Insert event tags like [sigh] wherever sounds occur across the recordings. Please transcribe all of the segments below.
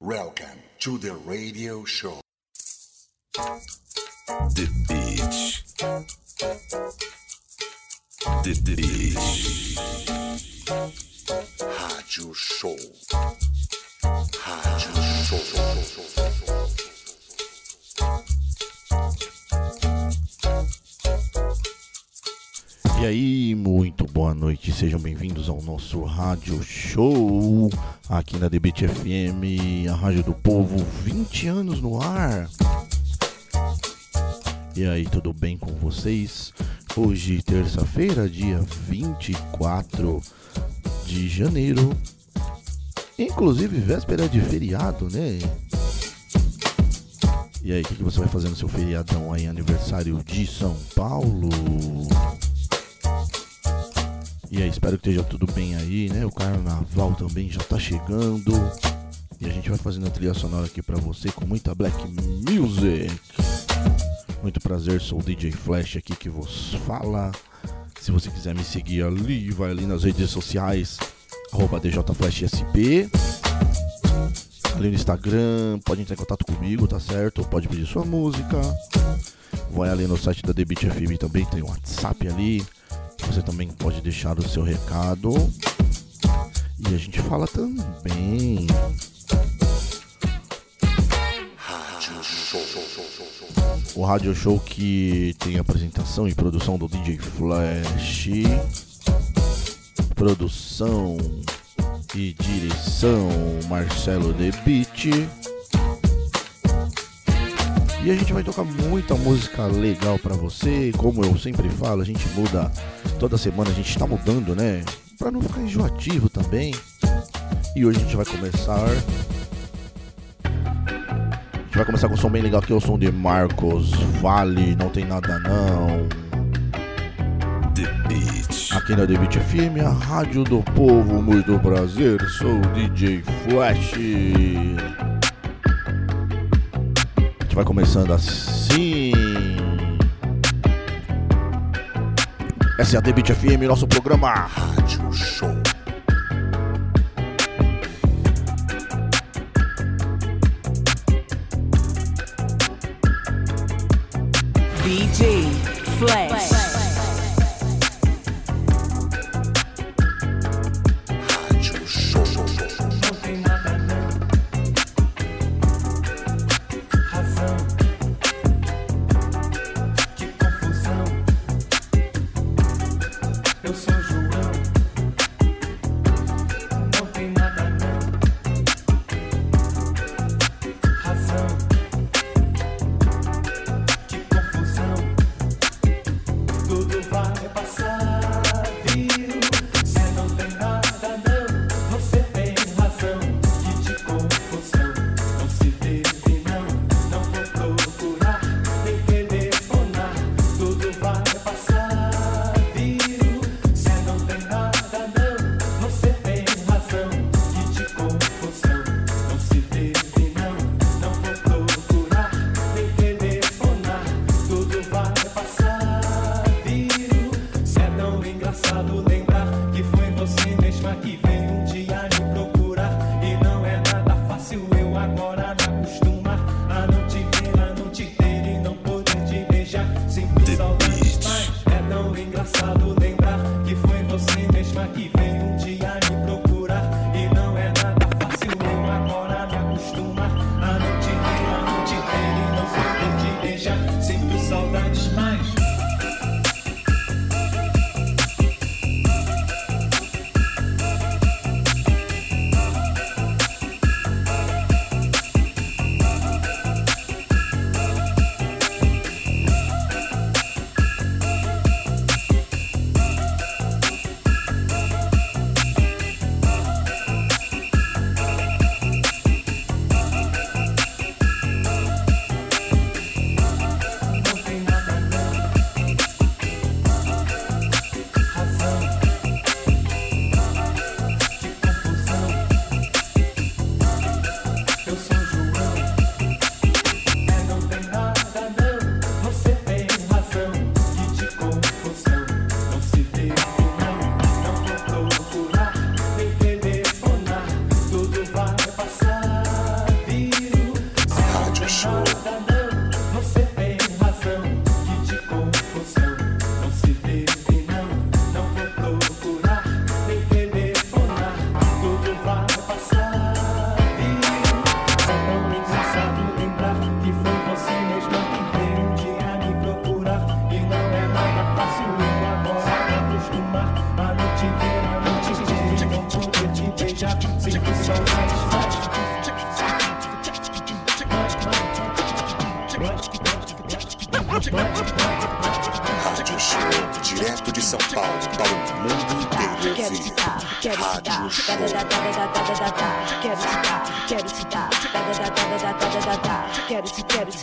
Welcome to the radio show. The Beach. The, the Beach. Rádio Show. Rádio Show. E aí, muito boa noite, sejam bem-vindos ao nosso rádio show aqui na Debate FM, a Rádio do Povo, 20 anos no ar. E aí, tudo bem com vocês? Hoje, terça-feira, dia 24 de janeiro, inclusive véspera de feriado, né? E aí, o que, que você vai fazer no seu feriadão aí, aniversário de São Paulo? E aí, espero que esteja tudo bem aí, né? O carnaval também já tá chegando. E a gente vai fazendo a trilha sonora aqui pra você com muita black music. Muito prazer, sou o DJ Flash aqui que vos fala. Se você quiser me seguir ali, vai ali nas redes sociais, arroba DJFlashSP. Ali no Instagram, pode entrar em contato comigo, tá certo? Pode pedir sua música. Vai ali no site da Debit FM também, tem o WhatsApp ali. Você também pode deixar o seu recado. E a gente fala também. O rádio show que tem apresentação e produção do DJ Flash. Produção e direção Marcelo De Beat. E a gente vai tocar muita música legal pra você. Como eu sempre falo, a gente muda toda semana, a gente tá mudando, né? Pra não ficar enjoativo também. E hoje a gente vai começar. A gente vai começar com um som bem legal que é o som de Marcos Vale, não tem nada não. The Beach. Aqui na The Beat FM, a rádio do povo, muito prazer, sou o DJ Flash vai começando assim. SAD é Beat FM, nosso programa Rádio Show. BG Flash. Flash.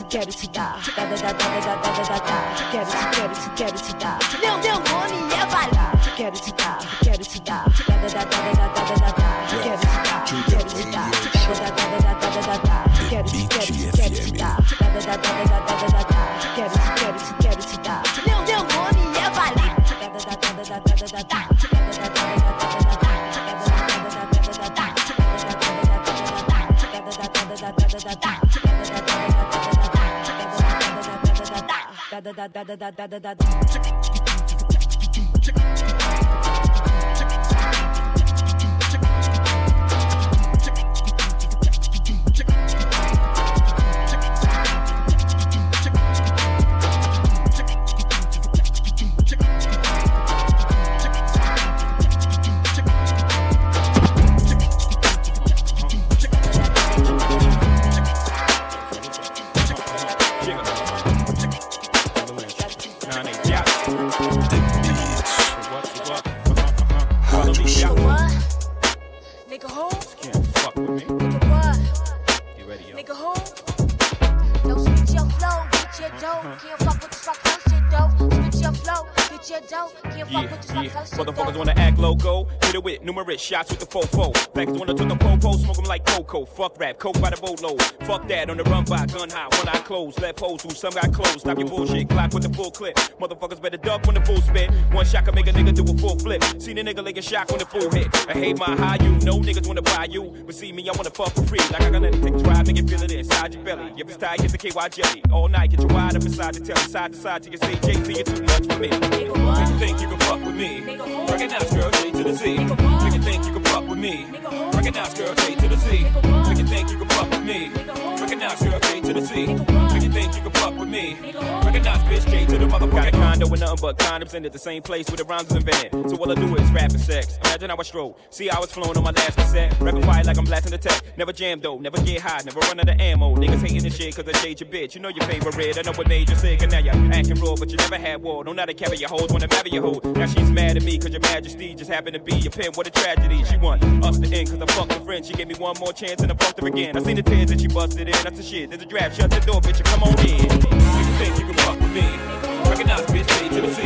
quero te dar. Quero te. Quero te. Quero te dar. da da da da da da. Shots with the fofo. Fuck rap, coke by the boatload. Fuck that, on the run by gun high. One eye closed, left hoes who some got closed. Stop your bullshit, clock with the full clip. Motherfuckers better duck when the full spit. One shot can make a nigga do a full flip. Seen a nigga like a shock when the full hit. I hate my high, you know niggas wanna buy you. But see me, I wanna fuck for free. Like I got anything to try, make it feel it inside your belly. If it's tight, get the KY jelly. All night, get your wide up inside the telly. Side to side till you say, Jay-Z, you're too much for me. Make you think you can fuck with me. Recognize girl, J to the Z. Make you think you can fuck with me. Recognize girl, J to the Z. Make you think you can fuck me. Recognize girl, J to the Z. Make you think you can fuck with me. Recognize bitch, J to the motherfucker. Got a condo with nothing but condoms in it, the same place where the rhymes was invented. So all I do is rap and sex. Imagine how I stroll. See I was flowing on my last cassette. Rapping quiet like I'm blasting the tech. Never jam though, never get high, never run out of ammo. Niggas hating the shit cause I shade your bitch. You know your favorite. I know what made you sick and now you're acting raw, but you never had war. Don't know how to carry your hoes, wanna marry your hoe. Now she's mad at me cause your majesty just happened to be a pimp. What a tragedy. She want us to end cause I fucked a friend. She gave me one more chance and I fucked her again. I seen the tears and she busted in. That's the shit. There's a draft. Shut the door, bitch. Come on in. Make you think you can fuck with me. Recognize bitch, J to the Z.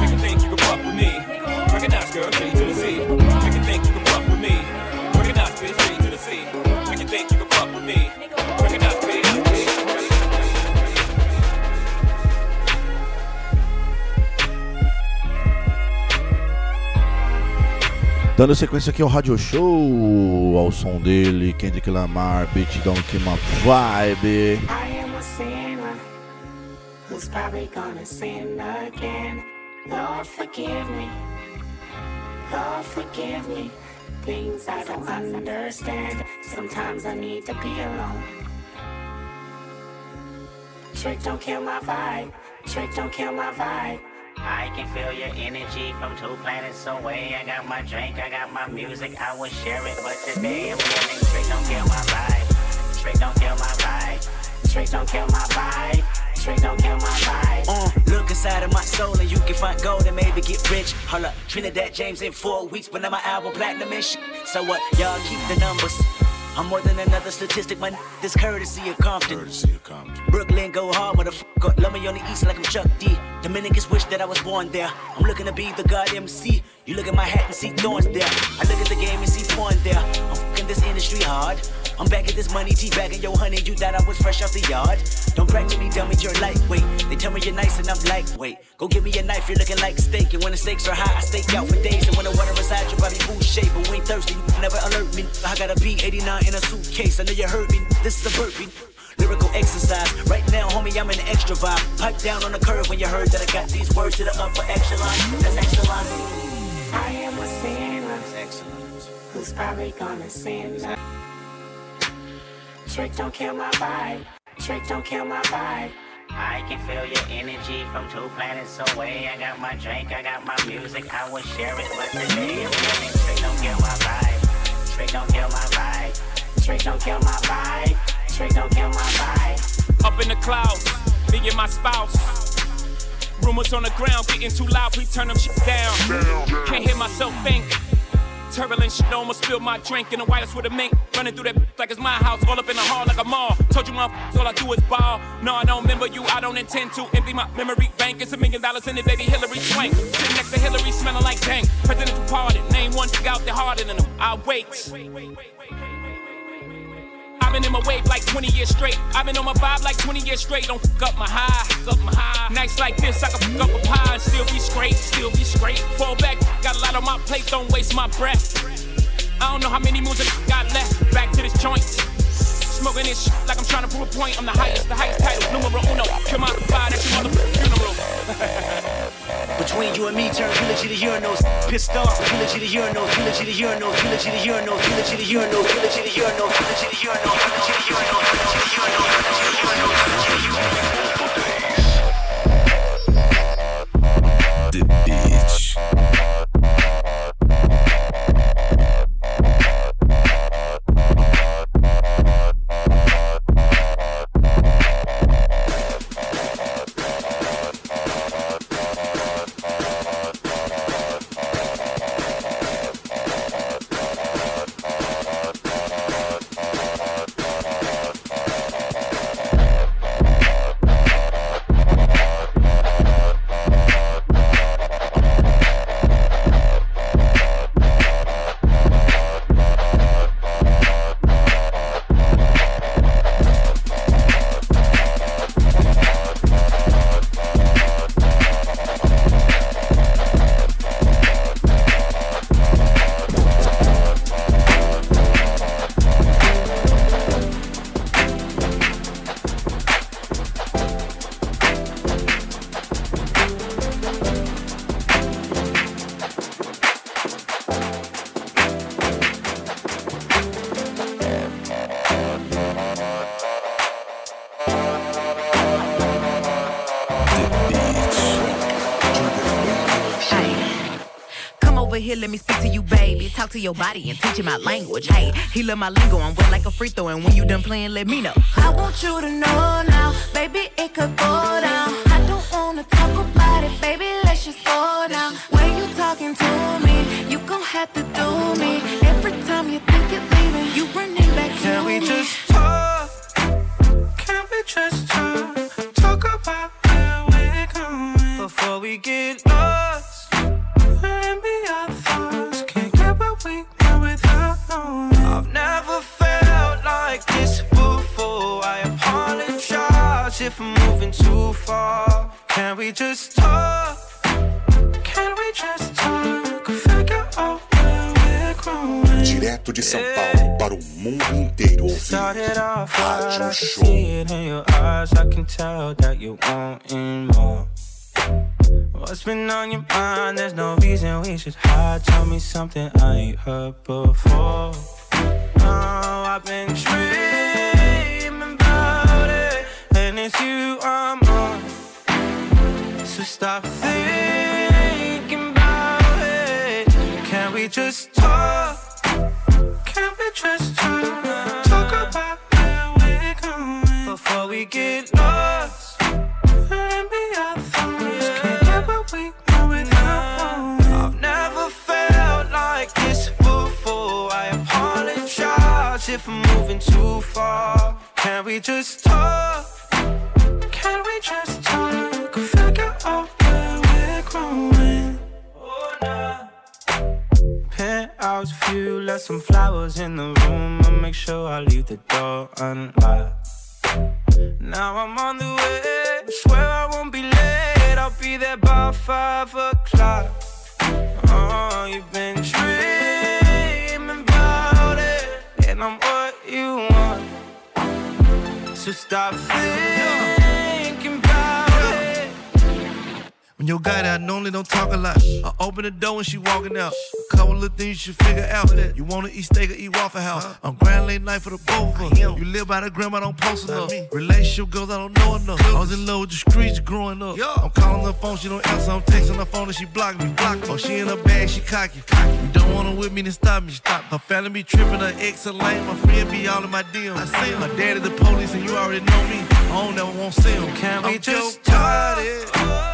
Make you think you can fuck with me. Recognize girl, J Dando sequência aqui ao Radio Show, ao som dele, Kendrick Lamar, Beat Don't Kill My Vibe. I am a sinner who's probably gonna sin again. Lord, forgive me. Lord, forgive me. Things I don't understand. Sometimes I need to be alone. Trick don't kill my vibe. Trick don't kill my vibe. I can feel your energy from two planets away. I got my drink, I got my music, I will share it. But today I'm feeling trick, don't kill my vibe. Trick, don't kill my vibe. Trick don't kill my vibe. Trick don't kill my vibe. Uh, look inside of my soul and you can find gold and maybe get rich. Hold up, Trinidad James in four weeks, but now my album platinum and shit. So what? Y'all keep the numbers. I'm more than another statistic, man. This courtesy of Compton. Courtesy of Compton. Brooklyn go hard, motherfucker. Love me on the east like I'm Chuck D. Dominicans wish that I was born there. I'm looking to be the god MC. You look at my hat and see thorns there. I look at the game and see porn there. I'm fucking this industry hard. I'm back at this money, T bagging yo honey. You thought I was fresh off the yard. Don't brag to me, dummy, you're lightweight. They tell me you're nice and I'm lightweight. Go give me a knife, you're looking like steak. And when the stakes are high, I stake out for days. And when the water inside your body full shape, but we ain't thirsty, never alert me. I got a B89 in a suitcase. I know you heard me. This is a burpee. Lyrical exercise. Right now, homie, I'm in an extra vibe. Pipe down on the curve when you heard that I got these words to the upper echelon. That's excellent. I am a sinner Excellent. who's probably gonna sin. Trick don't kill my vibe. Trick don't kill my vibe. I can feel your energy from two planets away. I got my drink, I got my music, I will share it. But today I'm feeling trick, don't kill my vibe. Trick, don't kill my vibe. Trick don't kill my vibe. Trick don't kill my vibe. Up in the clouds, me and my spouse. Rumors on the ground getting too loud, please turn them shit down. Can't hear myself think. turbulent shit, almost spilled my drink in the whitest with a mink. Running through that like it's my house, all up in the hall like a mall. Told you, motherfuckers, all I do is ball. No, I don't remember you, I don't intend to empty my memory bank. It's a million dollars in it, baby Hillary Swank. Sitting next to Hillary, smelling like dang. Presidential pardon, name one thing out there harder than them. I wait. I've been in my wave like 20 years straight. I've been on my vibe like 20 years straight. Don't fuck up my high, fuck up my high. Nights like this, I can fuck up a pie and still be straight, still be straight. Fall back, got a lot on my plate, don't waste my breath. I don't know how many moves I got left. Back to this joint. Smoking this shit like I'm trying to prove a point. I'm the highest, the highest title, numero uno. Kill my vibe, that's your mother funeral. [laughs] Between you and me, turn eulogy to urinals. Pissed off, eulogy to urinals, eulogy to urinals, eulogy to urinals, eulogy to urinals, eulogy to urinals, eulogy to urinals, eulogy to urinals, eulogy to urinals, eulogy to urinals, to your body and teach you my language. Hey, he love my lingo. I'm wet like a free throw. And when you done playing, let me know. I want you to know now, baby, it could go there by five o'clock. Oh, you've been dreaming about it, and I'm what you want. So stop thinking When your guy that I normally don't talk a lot, I open the door and she walking out. A couple of things you should figure out. You wanna eat steak or eat Waffle House? I'm grand late night for the both of us. You live by the grandma, don't post enough. Relationship girls, I don't know enough. I was in love with the streets growing up. I'm calling her phone, she don't answer. I'm texting her phone and she blocked me. Block me. Oh, she in her bag, she cocky. You don't wanna with me, then stop me. Stop. Her family be tripping, her ex a lame. My friend be all in my DM. I see him. My daddy the police, and you already know me. I don't never want to see him. Can we I'm just Joe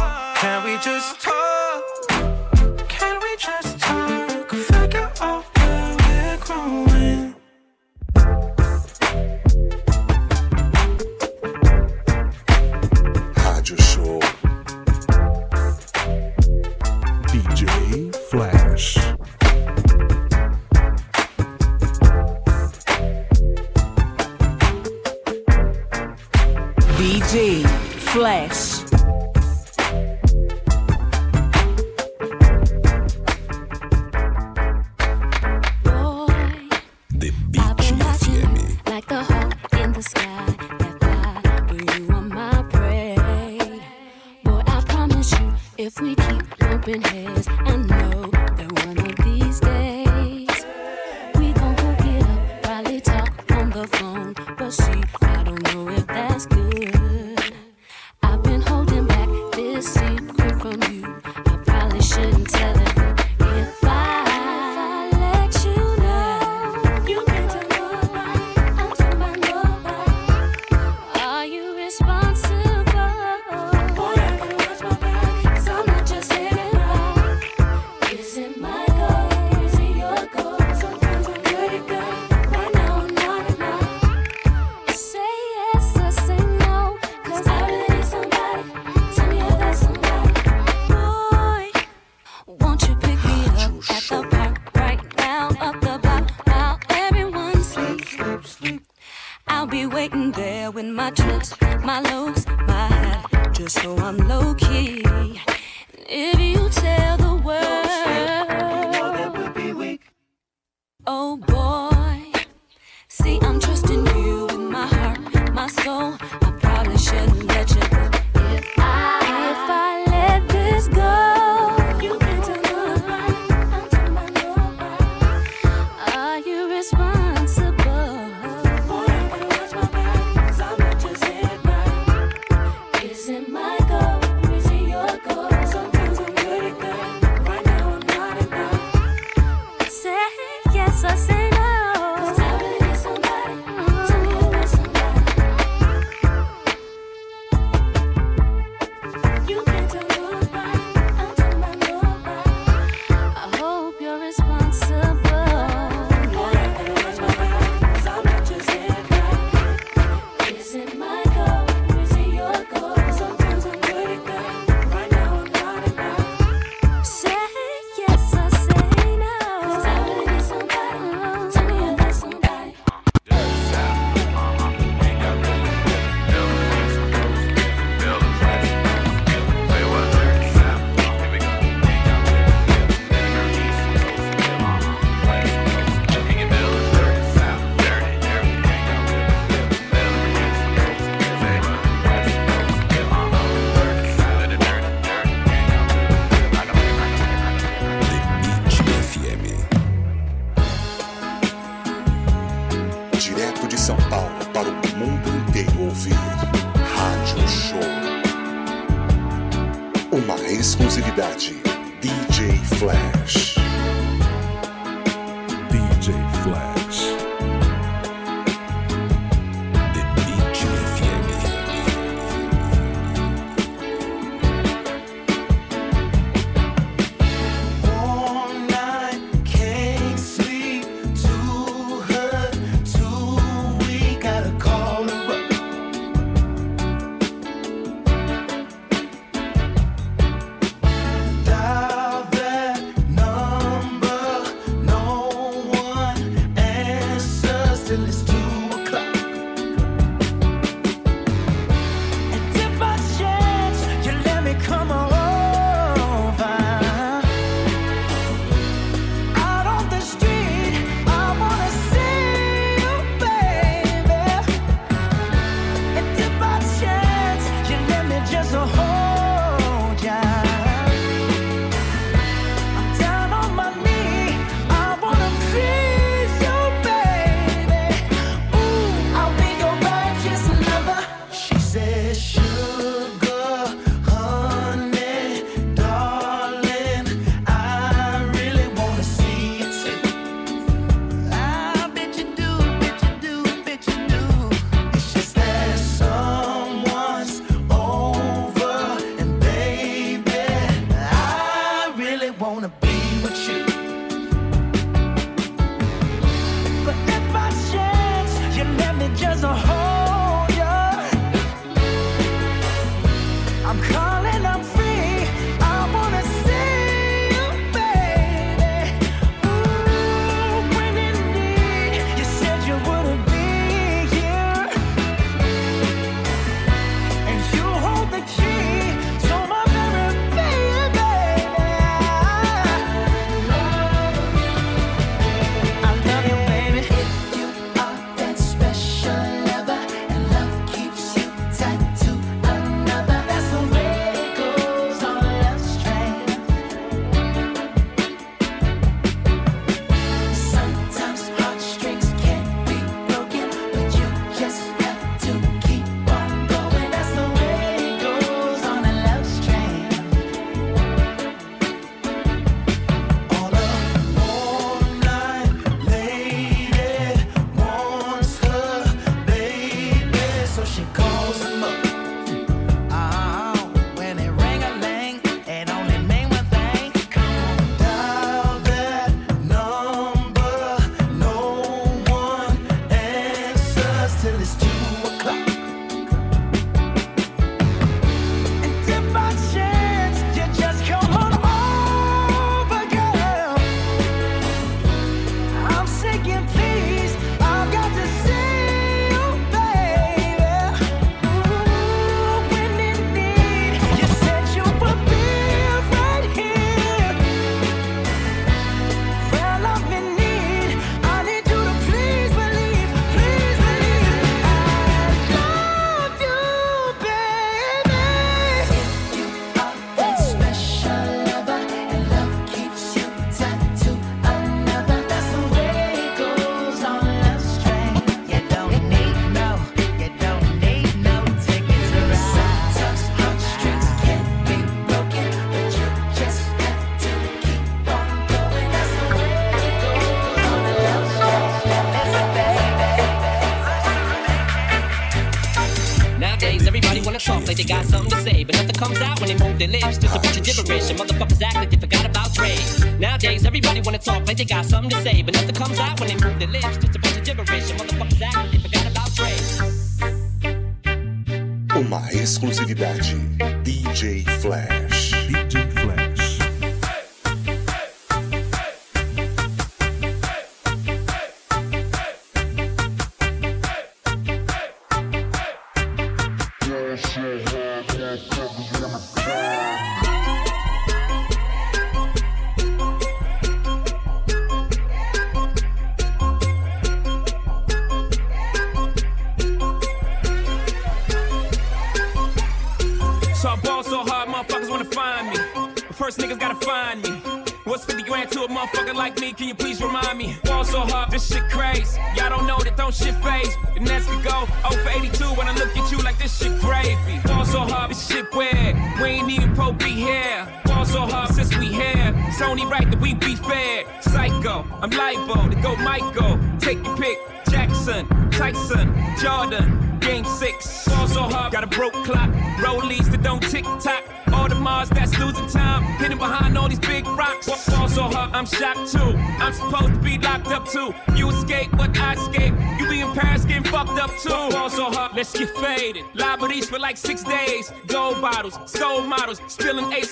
to say, but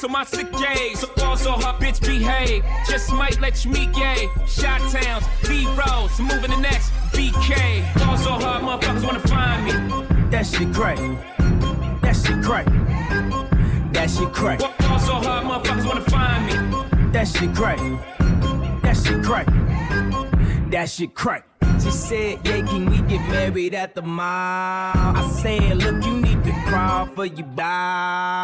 of my sick days. So also her bitch behave. Just might let you meet gay. Shot towns, B rolls, moving the next BK. Work so hard, motherfuckers wanna find me. That shit crack. That shit crack. That shit crack. so hard, motherfuckers wanna find me. That shit crack. That shit crack. That shit crack. She said, yeah, can we get married at the mall? I said, look, you need to crawl for your bow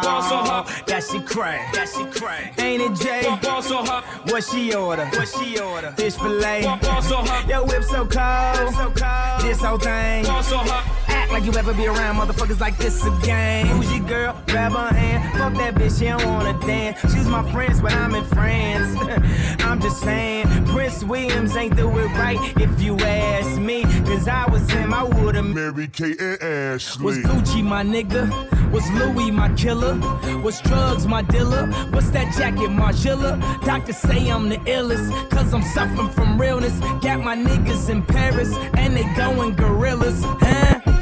cray. That she cray. Ain't it Jay? So. What she order? What she order? Fish fillet. So her. Whip so cold. Whip so cold. This whole thing. Act like you ever be around motherfuckers like this again. Who's your girl? Grab her hand. Fuck that bitch. She don't wanna dance. She's my friends, but I'm in France. [laughs] I'm just saying. Prince Williams ain't do it right if you ask me. Cause I was him, I would've. Mary Kate and Ashley. Was Gucci my nigga? Was Louis my killer? Was drugs my dealer? What's that jacket, Margilla? Doctors say I'm the illest, cause I'm suffering from realness. Got my niggas in Paris, and they going gorillas, huh?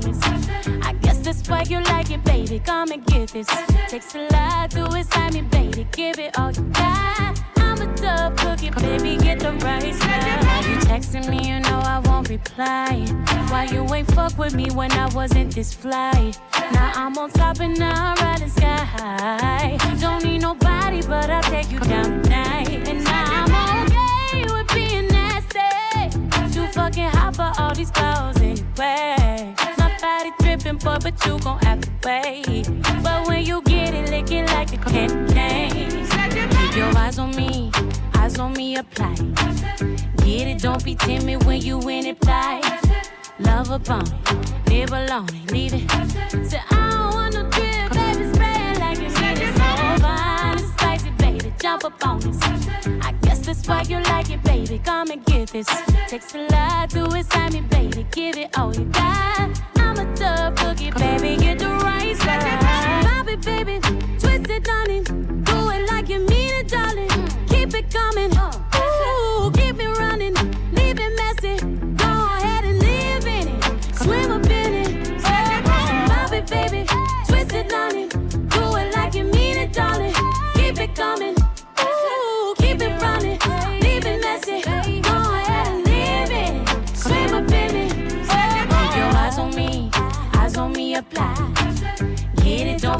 This. I guess that's why you like it, baby. Come and get this. Takes a lot to excite me, baby. Give it all you got. I'm a tough cookie, baby. Get the right. Why you texting me? You know I won't reply. Why you ain't fuck with me when I wasn't this fly? Now I'm on top and now I'm riding sky high. Don't need nobody, but I'll take you down tonight. And now I'm okay with being nasty. Too fucking hot for all these clothes anyway. Body dripping, boy, but you gon' have to wait. But when you get it, lick it like a candy. Keep your eyes on me, eyes on me, apply. Get it, don't be timid when you in it, fly. Love a bone, live alone, leave it. Say, I don't want no drip, baby, spray it like it's it. So fine and spicy, baby, jump up on this. I guess that's why you like it, baby. Come and get this. Takes a lot to excite me, baby. Give it all you got. Tough cookie, baby. Get the right side. Pop it, baby. Twist it, darling. Do it like you mean it, darling. Keep it coming. Ooh, keep it running.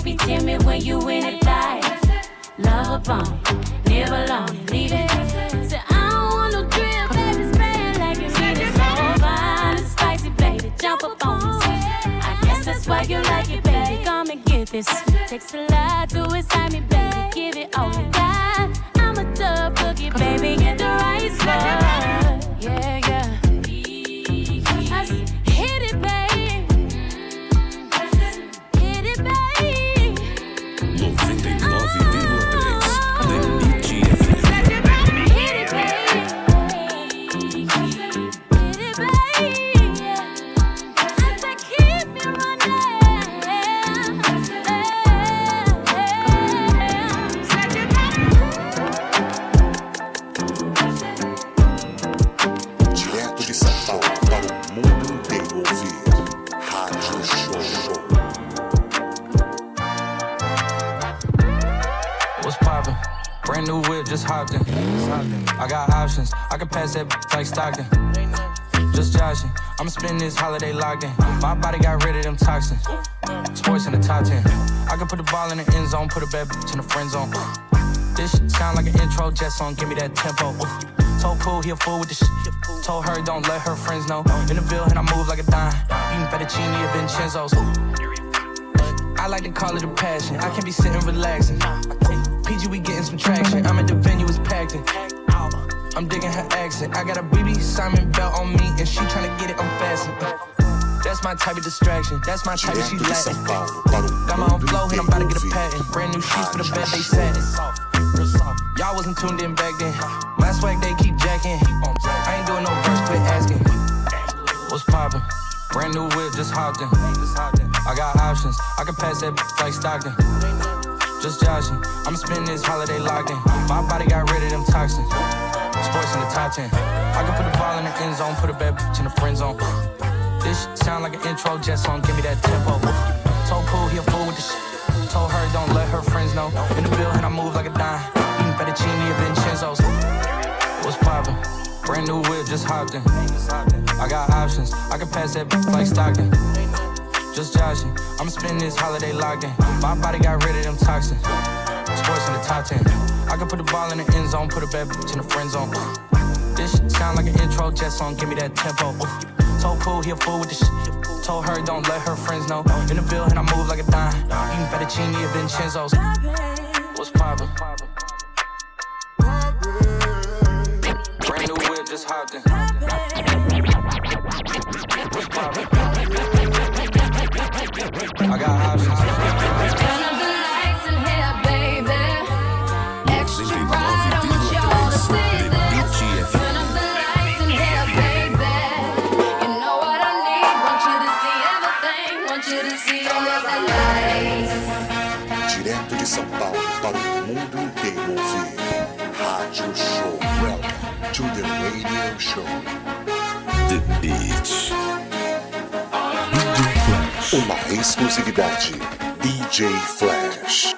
Be timid when you in it, fly. Love a bone, live alone leave it. Say, I don't want no drip, baby, spray it like it's in it. So fine and spicy, baby, jump up on this. I guess that's why you like it, baby. Come and get this. Takes a lot to excite me, baby. Give it all you got. I'm a tough cookie, baby. Get the right Brand new whip, just hopped in. I got options, I can pass that like Stockton. Just joshing, I'ma spend this holiday locked in. My body got rid of them toxins. Sports in the top 10. I can put the ball in the end zone, put a bad bitch in the friend zone. This shit sound like an intro jet song, give me that tempo. Told Pooh he a fool with the shit. Told her don't let her friends know. In the Ville and I move like a dime. Eating fettuccine at Vincenzo's. I like to call it a passion. I can be sitting relaxing. PG, we getting some traction. I'm at the venue, it's packed in. I'm digging her accent. I got a BB Simon belt on me, and she tryna get it unfastened. That's my type of distraction. That's my type of she Latin. Paulo para o Got my own flow, and I'm about to get a patent. Brand new shoes for the bed, they satin. Y'all wasn't tuned in back then. My swag, they keep jacking. I ain't doing no verse, quit asking. What's poppin'? Brand new whip, just hopped in. I got options, I can pass that like Stockton. Just joshing, I'ma spend this holiday locked in. My body got rid of them toxins. Sports in the top 10. I can put the ball in the end zone, put a bad bitch in the friend zone. This sound like an intro jet song, give me that tempo. Told Pooh he a fool with the shit. Told her don't let her friends know. In the and I move like a dime. Eating fettuccine at Vincenzo's. What's poppin'? Brand new whip, just hopped in. I got options, I can pass that like Stockton. Just joshing, I'ma spend this holiday locked in. My body got rid of them toxins. Sports in the top 10. I can put the ball in the end zone, put a bad bitch in the friend zone. This shit sound like an intro jet song, give me that tempo. Told Pooh he a fool with the shit. told her don't let her friends know. In the field and I move like a dime. Eating fettuccine at Vincenzo's. What's poppin'? Brand new whip, just hopped in. What's poppin'? I got options. Turn up the lights in here, baby. Extra bright, I want y'all to see this. Turn up the lights in here, baby. You know what I need. Want you to see everything. Want you to see all of the lights. Direto de São Paulo para o mundo inteiro ouvir. Rádio Show. Welcome to the radio show. The Beach. Uma exclusividade. DJ Flash.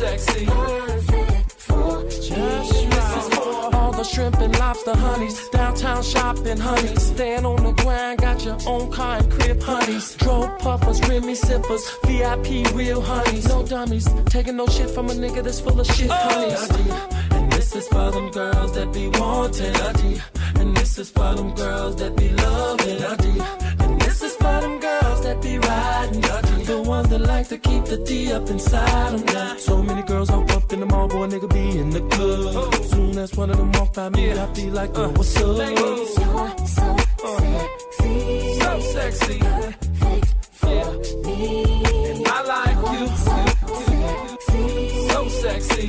Sexy. So sexy. Just right. All the shrimp and lobster honeys. Downtown shopping honeys. Stand on the ground, got your own car and crib honeys. Drove puffers, Remy sippers. VIP real honeys. No dummies. Taking no shit from a nigga that's full of shit oh. honeys. And this is for them girls that be wanting a. And this is for them girls that be loving a. And this is for them girls that be riding a The that like to keep the D up inside them now. So many girls hop up in the mall, boy, nigga be in the club. Soon as one of them walk by me, I be like, uh, what's up? You're so sexy. So sexy. Yeah. And I like you. So sexy.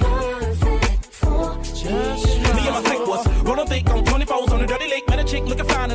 Just Me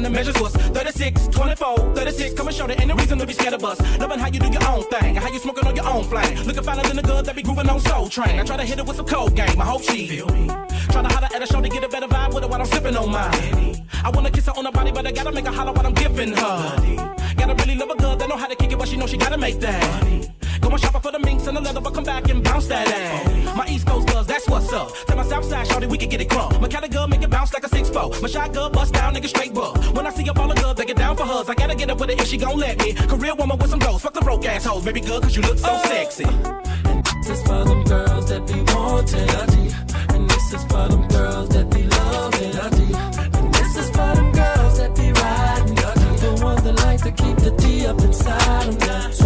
the measures was 36, 24, 36. Come and show ain't no reason to be scared of us. Loving how you do your own thing, how you smoking on your own flame. Looking finer than the girl that be grooving on Soul Train. I try to hit her with some cold game. I hope she feel me. Trying to holler at a show to get a better vibe with her while I'm sipping on mine. I wanna kiss her on her body, but I gotta make her holler while I'm giving her. Gotta really love a girl that know how to kick it, but she know she gotta make that. Go and shopping for the minks and the leather, but come back and bounce that ass. My East Coast girls, that's what's up. Tell my South Side shorty, we can get it crunk. My Cali girl make it bounce like a six four. My shy girl bust down, nigga straight buck. When I see a ball of girls, they get down for hers. I gotta get up with it if she gon' let me. Career woman with some goals, fuck the broke assholes. Baby girl, cause you look so oh. sexy. And this is for them girls that be wanting D. And this is for them girls that be loving D. And this is for them girls that be riding D. The ones that like to keep the D up inside them. So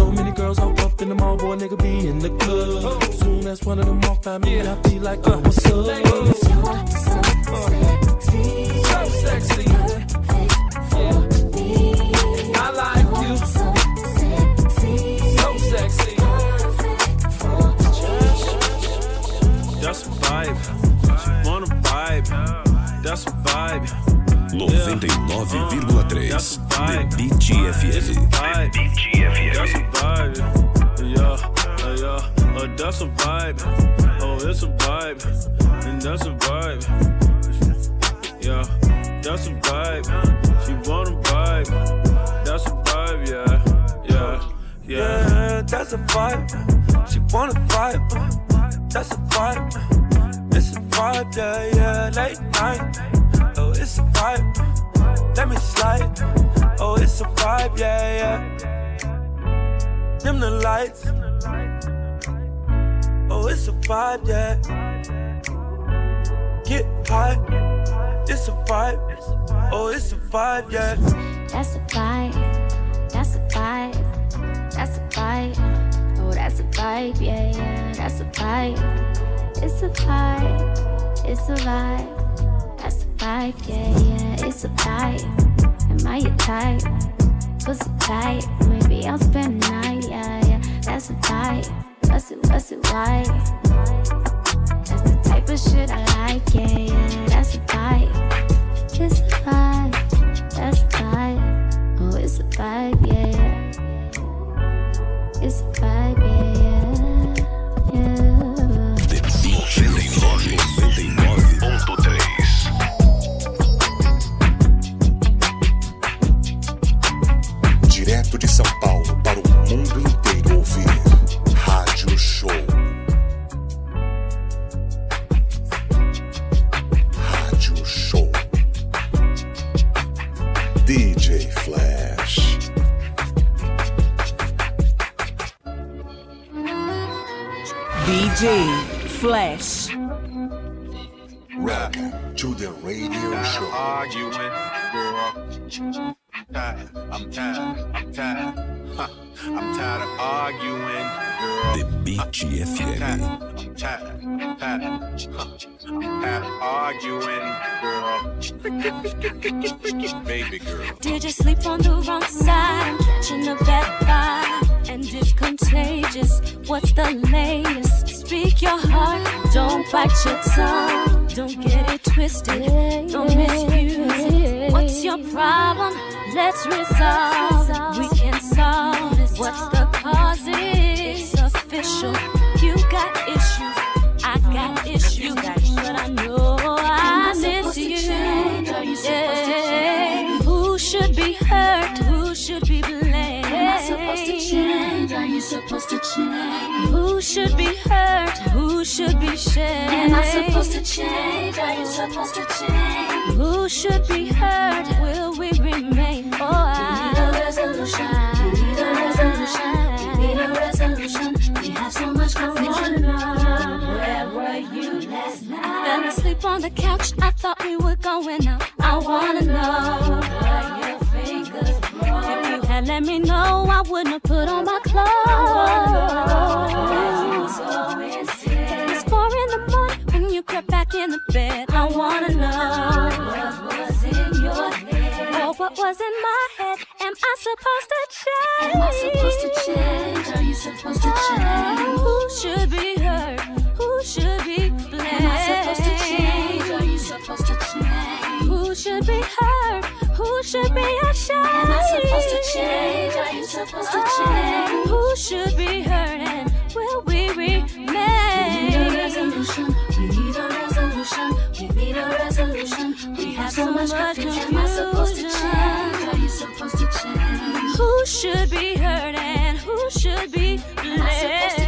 many girls hop up in the mall, boy, nigga be in the club. Soon as one of them walk by me, I be like, uh, what's up? You're so So sexy. Yeah. I like you. So sexy. That's a vibe. She wanna vibe. That's a vibe. 99,3 The Beat FM. Yeah, yeah. Uh, that's a vibe. Oh, it's a vibe. And that's a vibe. Yeah, that's a vibe. She wanna vibe. That's a vibe, yeah. Yeah, yeah. Yeah, that's a vibe. She wanna vibe. That's a vibe. It's a vibe, yeah, yeah. Late night. Oh, it's a vibe. Let me slide. Oh, it's a vibe, yeah, yeah. Dim the lights. Oh, it's a vibe, yeah. Get high. It's a vibe. Oh, it's a vibe, yeah. That's a vibe. That's a vibe. That's a vibe. Oh, that's a vibe. Yeah, yeah. That's a vibe. It's a vibe. It's a vibe. That's a vibe. Yeah, yeah. It's a vibe. Am I your type? Pussy tight. Maybe I'll spend the night. Yeah, yeah. That's a vibe. What's it? What's it? Why? That's the type of shit I like. Yeah, yeah. That's a vibe. It's a vibe. That's a vibe. Oh, it's a vibe, yeah, yeah. It's a vibe, yeah, yeah. Direto de São Paulo para o mundo inteiro ouvir. Rádio Show. Rádio Show. DJ Flash. DJ Flash. Welcome to the radio show. Tired of arguing, girl. Baby girl. Did you sleep on the wrong side? I'm catching a bad vibe, and it's contagious. What's the latest? Speak your heart, don't bite your tongue. Don't get it twisted, don't misuse it. What's your problem? Let's resolve. We change? Are you supposed to change? Who should be hurt? Will we remain? Oh, I need a resolution. Need a resolution. Need a resolution. We have so much confusion. Where were you last night? Fell asleep on the couch. I thought we were was in my head? Am I supposed to change? Am I supposed to change? Are you supposed to change? Who should be hurt? Who should be blamed? Am I supposed to change? Are you supposed to change? Who should be hurt? Who should be ashamed? Am I supposed to change? Are you supposed to oh, change? Who should be hurt and will we remain? We need a resolution. We need a resolution. We need a resolution. We have so much confusion. Should be hurt and who should be blamed?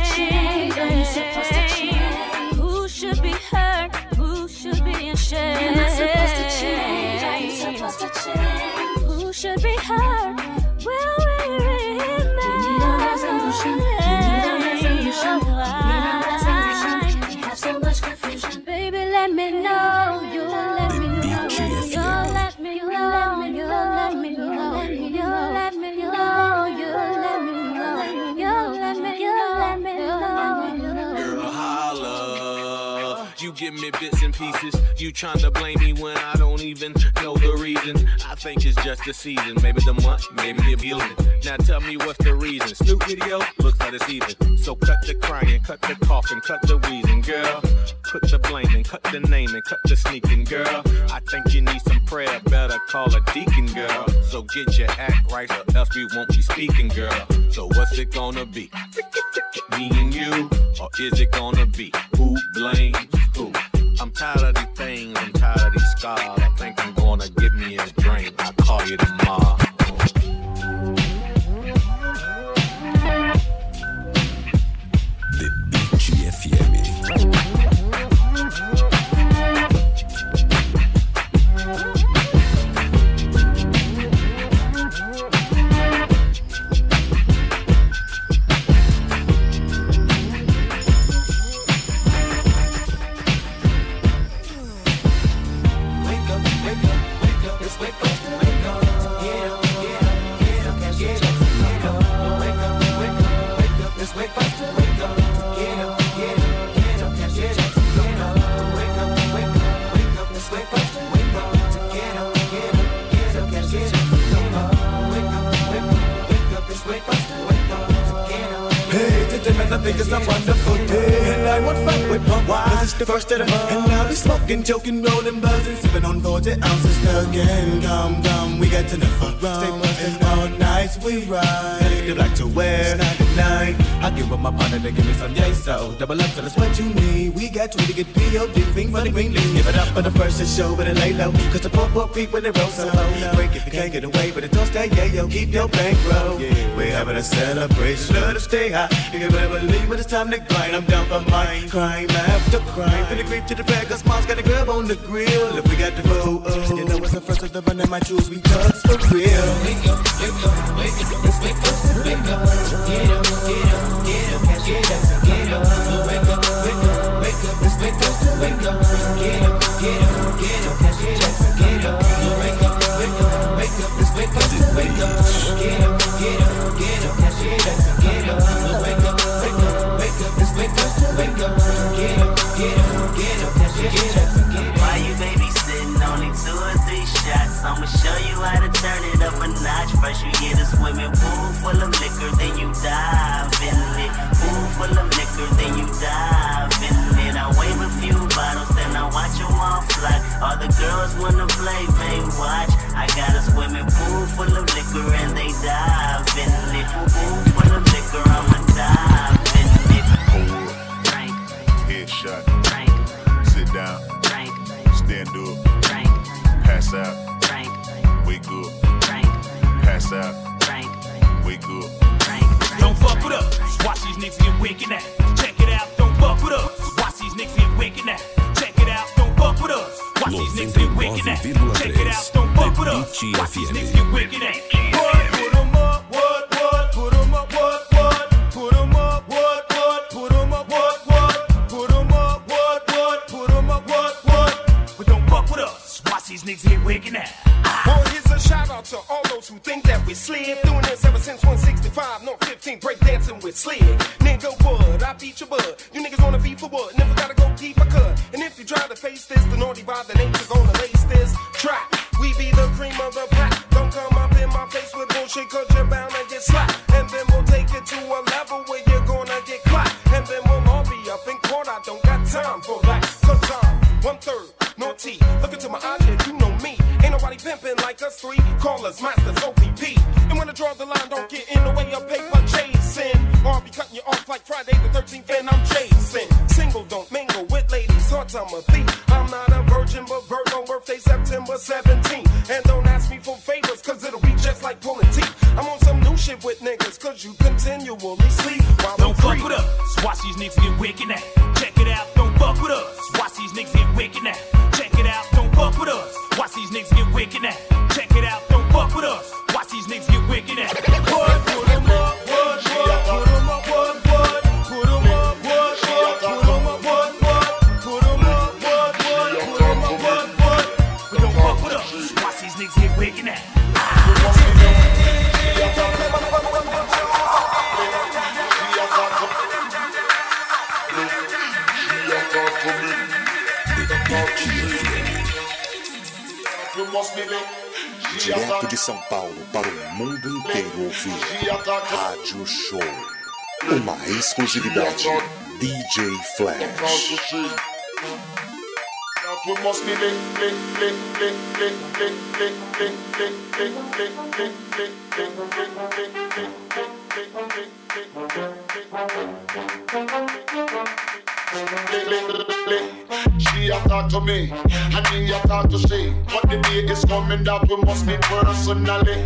You trying to blame me when I don't even know the reason. I think it's just the season, maybe the month, maybe the feeling. Now tell me what's the reason. Snoop video looks like it's even. So cut the crying, cut the coughing, cut the wheezing, girl. Put the blaming, cut the naming, cut the sneaking, girl. I think you need some prayer, better call a deacon, girl. So get your act right, or else we won't be speaking, girl. So what's it gonna be? Me and you, or is it gonna be who blames? I'm tired of these things, I'm tired of these scars. I think I'm gonna give me a drink. I'll call you tomorrow. Smoking, joking, rolling, buzzing Sipping on 40 ounces. Again Come, come, we got to never Stay buzzing all night, we ride. The black to wear, night. I give up my partner, they give me some yay So, double up, tell us what you need. We got 20 to get P.O.D. Thing for the green it up for the first to show, but it lay low Cause the poor, poor creep when they roll so low Break if you can't get away, but it don't stay, yeah, yo Keep your bankroll We're having a celebration, let us stay high You can better believe when it's time to grind I'm down for mine, crime after crime Finna creep to the back, cause mom's got a grab on the grill If we got the food, oh, you know it's the first of the run and my jewels we touch for real Wake up, wake up, wake up, wake up, wake up. Get up, get up, get up, get up, get up. Wake up, I'ma show you how to turn it up a notch. First you get a swimming pool full of liquor, then you dive in it. Pool full of liquor, then you dive All the girls wanna play, they watch. I got a swimming pool full of liquor and they dive in it. Pool full of liquor, I'ma dive in it. Drink, Headshot. drink, Sit down. drink, Stand up. drink, Pass out. drink, Wake up. drink, Pass out. drink, Wake up. drink. Don't fuck with us. Watch these niggas get wicked now. Fuck just like pulling teeth. I'm on some new shit with niggas, cause you continually sleep while Don't fuck free. with us. Watch these niggas get wicked now. Rádio Show. Uma exclusividade. DJ Flash. She a talk to me, and he a talk to she. But the day is coming that we must meet personally.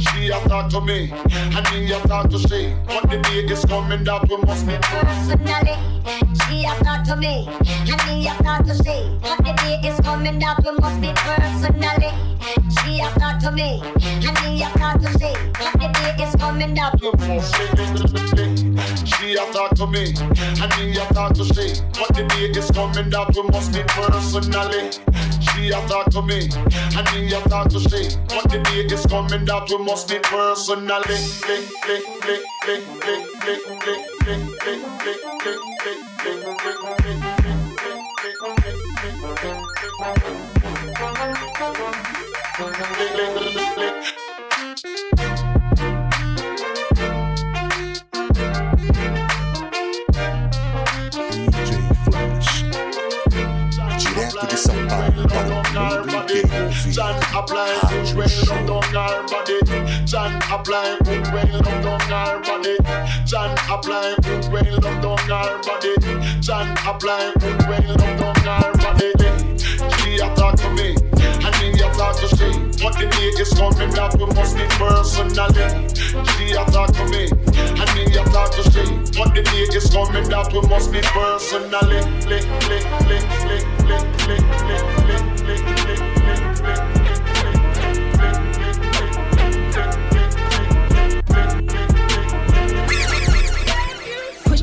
She a talk to me, and he a talk to she. But the day is coming that we must meet personally. She a talk to me, and he a talk to she. But the day is coming that we must meet personally. She a talk to me, and he a talk to she. But the day is coming that we must meet. She a talk to me, and he a talk to she. But the day is coming that we must meet personally. She a talk to me, and me a talk to she. But the day is coming that we must meet personally. Somebody don't need to John apply good rain down her body. John apply good rain down her body. John apply good rain down her body. John apply good rain down her body. She attacked me me a talk to she. But the day is coming that we must meet personally. She a talk to me, and me a talk to she. But the day is coming that we must meet personally. Lick, lick, lick, lick, lick, lick, lick, lick, lick, lick, lick. Push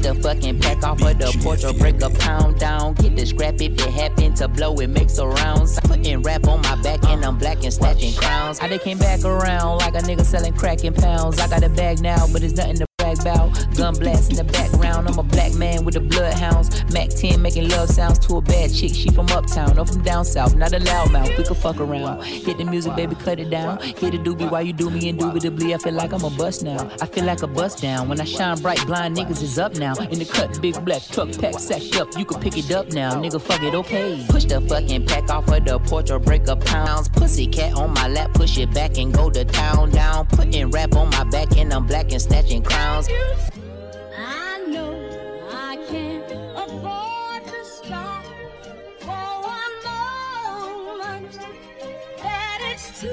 the fucking pack off of the porch or break a pound down. Get the scrap if it happen to blow, it makes a rounds. Putting rap on my back and I'm black and snatching crowns. I they came back around like a nigga selling crack in pounds. I got a bag now, but it's nothing to Gun blast in the background. I'm a black man with the bloodhounds. Mac 10 making love sounds to a bad chick. She from uptown or from down south. Not a loudmouth. We could fuck around. Hit the music, baby, cut it down. Hit the doobie while you do me indubitably. I feel like I'm a bust now. I feel like a bust down. When I shine bright, blind niggas is up now. In the cut, big black truck pack sacked up. You can pick it up now. Nigga, fuck it, okay. Push the fucking pack off of the porch or break up pounds. Pussy cat on my lap, push it back and go to town down. Putting rap on my back and I'm black and snatching crowns. I know I can't afford to stop for one moment. That it's too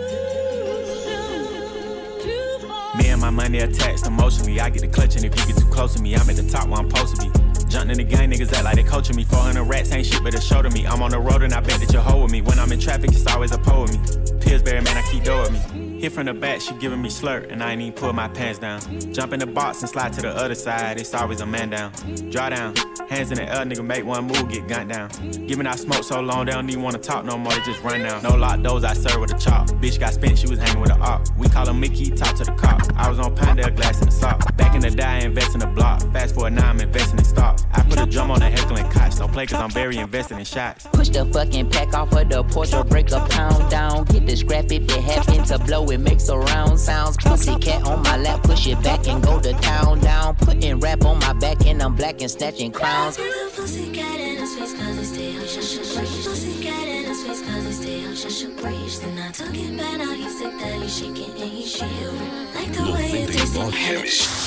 soon, too far. Me and my money attached emotionally. I get the clutch, and if you get too close to me, I'm at the top where I'm supposed to be. Jumping in the gang, niggas act like they coaching me. 400 rats ain't shit, but a show to me. I'm on the road and I bet that you're hoe with me. When I'm in traffic, it's always a pole with me. Pillsbury, man, I keep with me. Hit from the back, she giving me slurp, and I ain't even pull my pants down. Jump in the box and slide to the other side, it's always a man down. Draw down, hands in the air, nigga, make one move, get gunned down. Giving out smoke so long, they don't even wanna talk no more, they just run down. No lock doors, I serve with a chop. Bitch got spent, she was hanging with a op. We call her Mickey, talk to the cop. I was on Pinedale, glass in the sock. Back in the day, I invest in the block. Fast forward now, I'm investing in stock. I put a drum on the heckling cots, don't play cause I'm very invested in shots. Push the fucking pack off of the porch or break a pound down. Get the scrap if it happen to blow, it makes a round sounds. Pussy cat on my lap, push it back and go to town down. Putting rap on my back and I'm black and snatching crowns. Pussycat in his face cause he stay on shush shush breeze. Pussycat in his face cause he stay on shush shush breeze. Then I took it back, now he's sick that he's shaking and he's shivering. Like the way it tasted.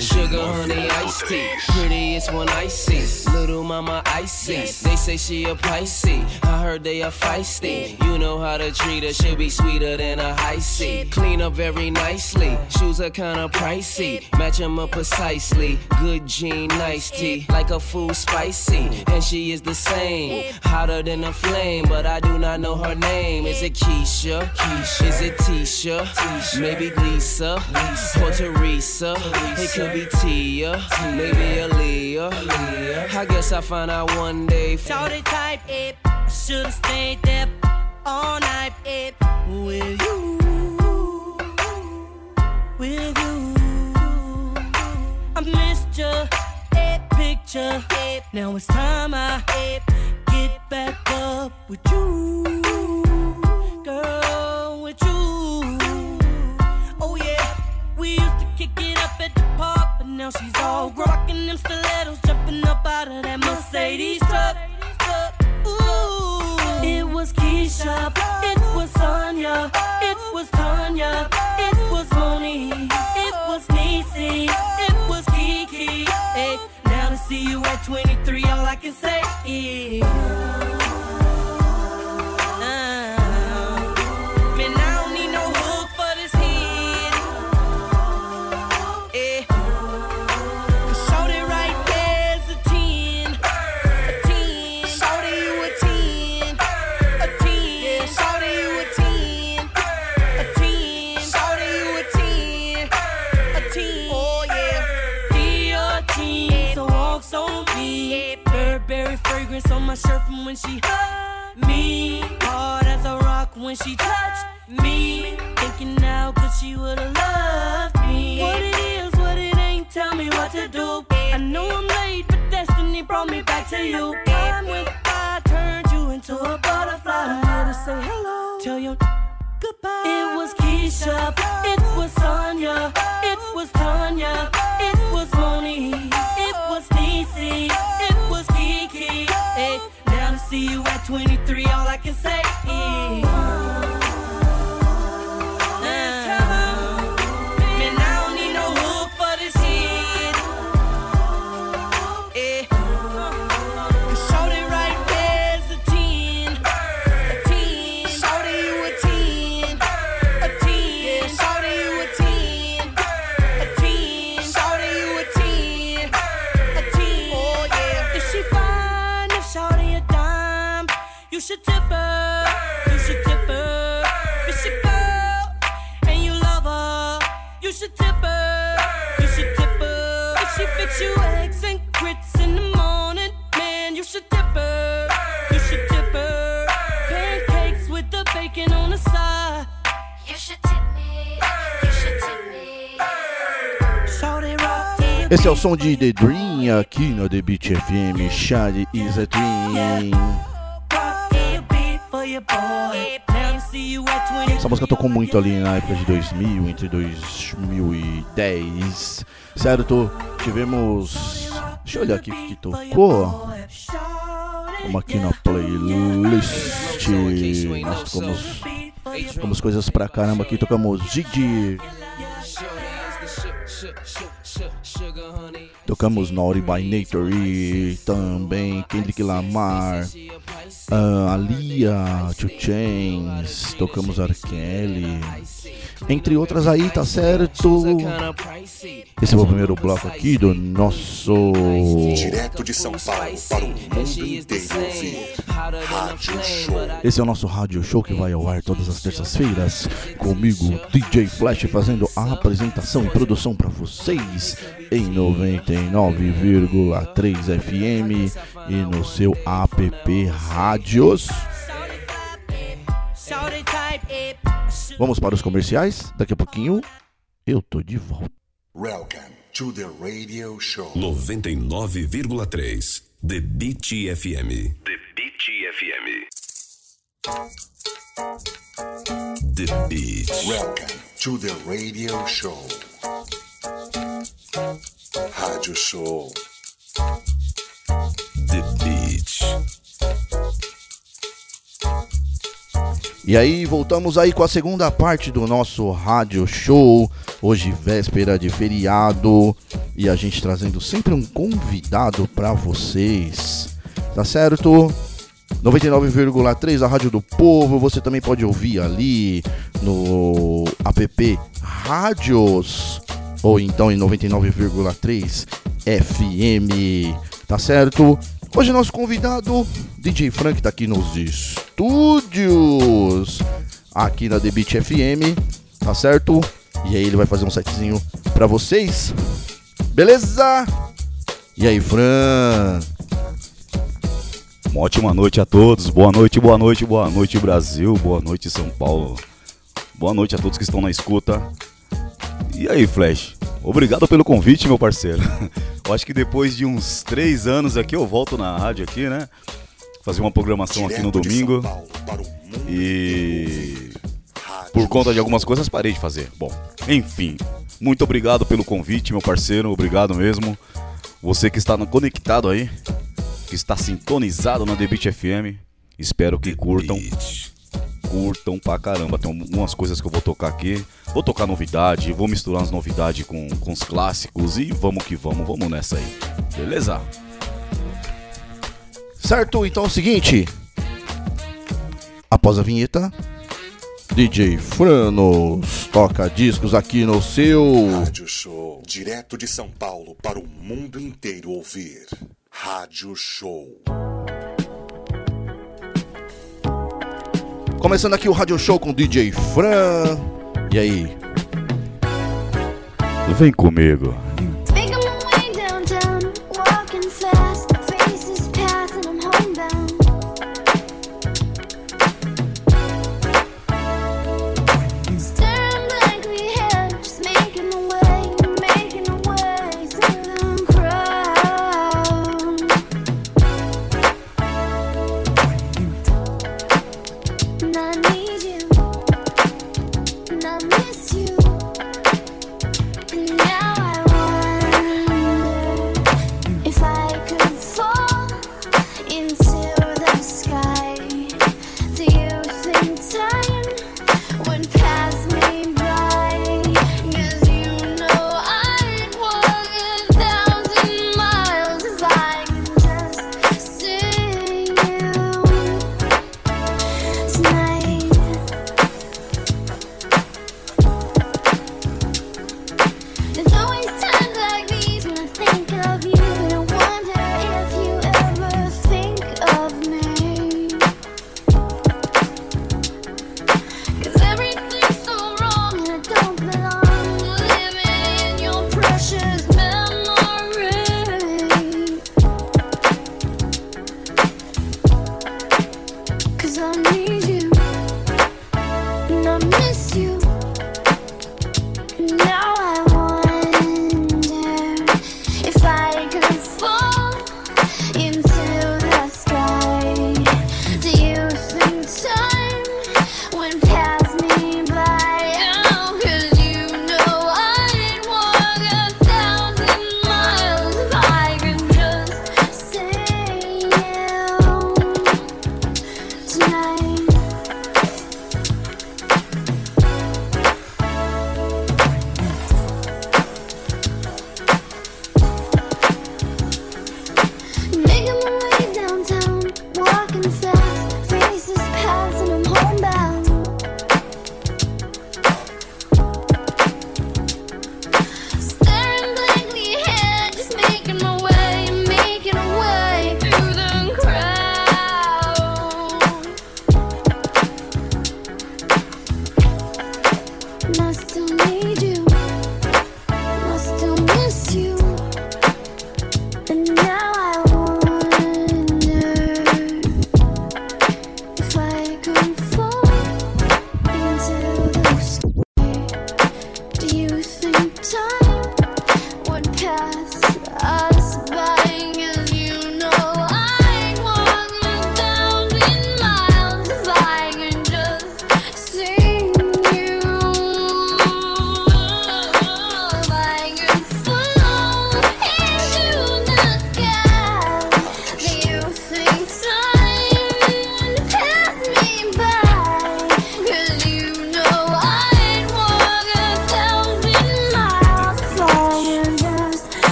Sugar, honey, iced tea. Prettiest one I see. Little mama icy. They say she a Pisces. I heard they a feisty. You know how to treat her. She be sweeter than a high C. Clean up very nicely. Shoes are kinda pricey. Match 'em up precisely. Good jean, nice tea. Like a food spicy. And she is the same. Hotter than a flame. But I do not know her name. Is it Keisha? Keisha. Is it Tisha? Tisha. Maybe Lisa. Lisa. Or Teresa. It could be Tia, Tia. maybe Aaliyah. I guess I'll find out one day. Shorty type, it. Should've stayed there all night, it. With you. With you. I missed your picture. Now it's time I get back up with you. Now she's all rocking them stilettos, jumping up out of that Mercedes truck. Ooh, it was Keisha, it was Sonya, it was Tanya, it was Moni, it was Niecy, it was Kiki. Hey, now to see you at 23, all I can say is. My shirt from when she hugged me. Hard as a rock when she touched me. Thinking now, cause she would've loved me. What it is, what it ain't, tell me what to do. I know I'm late, but destiny brought me back to you. Time went by, turned you into a butterfly. I'm here to say hello. Tell you goodbye. It was Keisha, som de The Dream aqui no The Beat FM. Shady is a Dream. for your boy. Now to see you at 20. Essa música tocou muito ali na época de 2000, entre 2010. Certo? Tivemos. Deixa eu olhar aqui que tocou. Vamos aqui na playlist. Nós tocamos, tocamos coisas pra caramba aqui. Tocamos Gigi. Tocamos Naughty by Nature e também Kendrick Lamar, ah, Alia, Two Chains, tocamos R. Kelly, entre outras aí, tá certo? Esse foi o primeiro bloco aqui do nosso. Direto de São Paulo para o mundo inteiro. Rádio Show. Esse é o nosso rádio show que vai ao ar todas as terças-feiras. Comigo, DJ Flash, fazendo a apresentação e produção para vocês em 99,3 FM e no seu app Rádios. Vamos para os comerciais. Daqui a pouquinho eu tô de volta. Welcome to the radio show. 99,3 The Beat FM. The Beat FM. The Beat. Welcome to the radio show. Rádio Show. The Beat. E aí, voltamos aí com a segunda parte do nosso rádio show. Hoje, véspera de feriado. E a gente trazendo sempre um convidado pra vocês. Tá certo? 99,3 a Rádio do Povo. Você também pode ouvir ali no app Rádios ou então em 99,3 FM, tá certo? Hoje nosso convidado, DJ Frank, tá aqui nos estúdios, aqui na The Beat FM, tá certo? E aí ele vai fazer um setzinho pra vocês, beleza? E aí, Fran? Uma ótima noite a todos, boa noite, boa noite, boa noite Brasil, boa noite São Paulo, boa noite a todos que estão na escuta. E aí, Flash? Obrigado pelo convite, meu parceiro. [laughs] Eu acho que depois de uns três anos aqui, eu volto na rádio aqui, né? Fazer uma programação Direto aqui no domingo. Paulo, e por conta de algumas coisas parei de fazer. Bom, enfim, muito obrigado pelo convite, meu parceiro. Obrigado mesmo. Você que está conectado aí, que está sintonizado na Debit FM, espero que curtam curtam pra caramba. Tem algumas coisas que eu vou tocar aqui. Vou tocar novidade, vou misturar as novidades com, com os clássicos e vamos que vamos, vamos nessa aí. Beleza? Certo? Então é o seguinte. Após a vinheta, DJ Franos toca discos aqui no seu Rádio Show, direto de São Paulo para o mundo inteiro ouvir. Rádio Show. Começando aqui o Radio Show com DJ Fran. E aí? Vem comigo.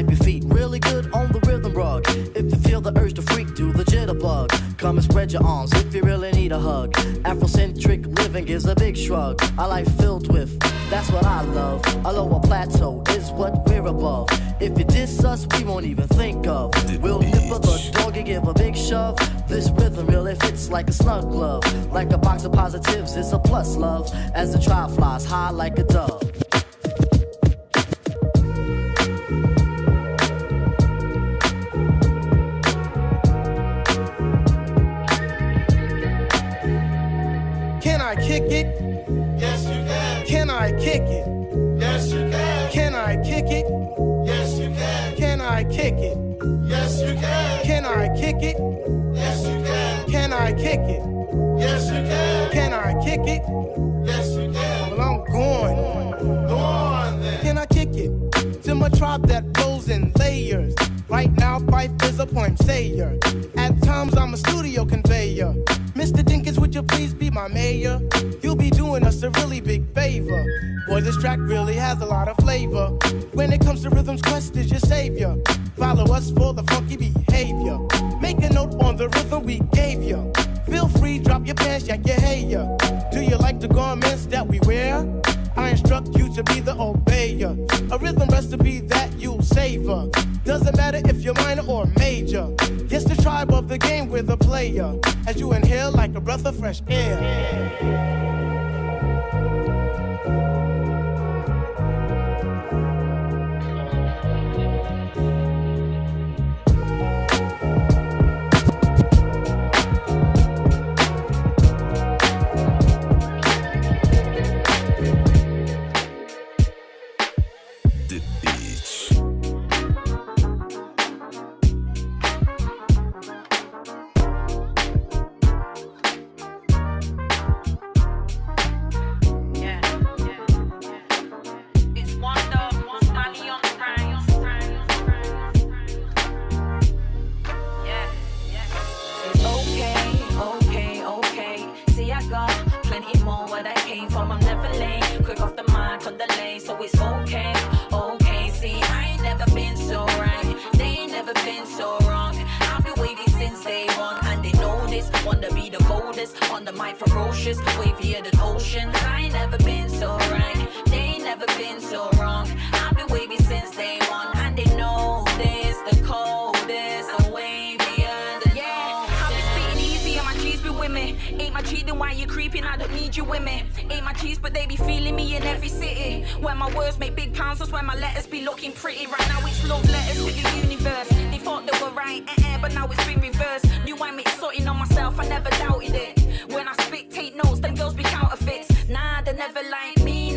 wipe your feet really good on the rhythm rug. If you feel the urge to freak, do the jitterbug. Come and spread your arms if you really need a hug. Afrocentric living is a big shrug. A life filled with, that's what I love. A lower plateau is what we're above. If you diss us, we won't even think of. We'll nip up the dog and give a big shove. This rhythm really fits like a snug glove. Like a box of positives, it's a plus love. As the trial flies high like a dove.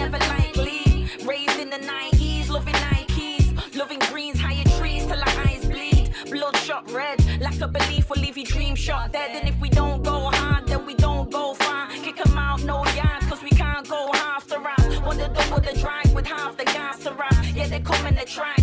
never likely. Raised in the 90s, loving Nikes, loving greens, higher trees till our eyes bleed. Bloodshot red, lack of belief will leave you dream shot dead. And if we don't go hard, then we don't go far. Kick 'em out, no yards, cause we can't go half the rounds. Wanna with the drive with half the gas around. Yeah, they're coming to try.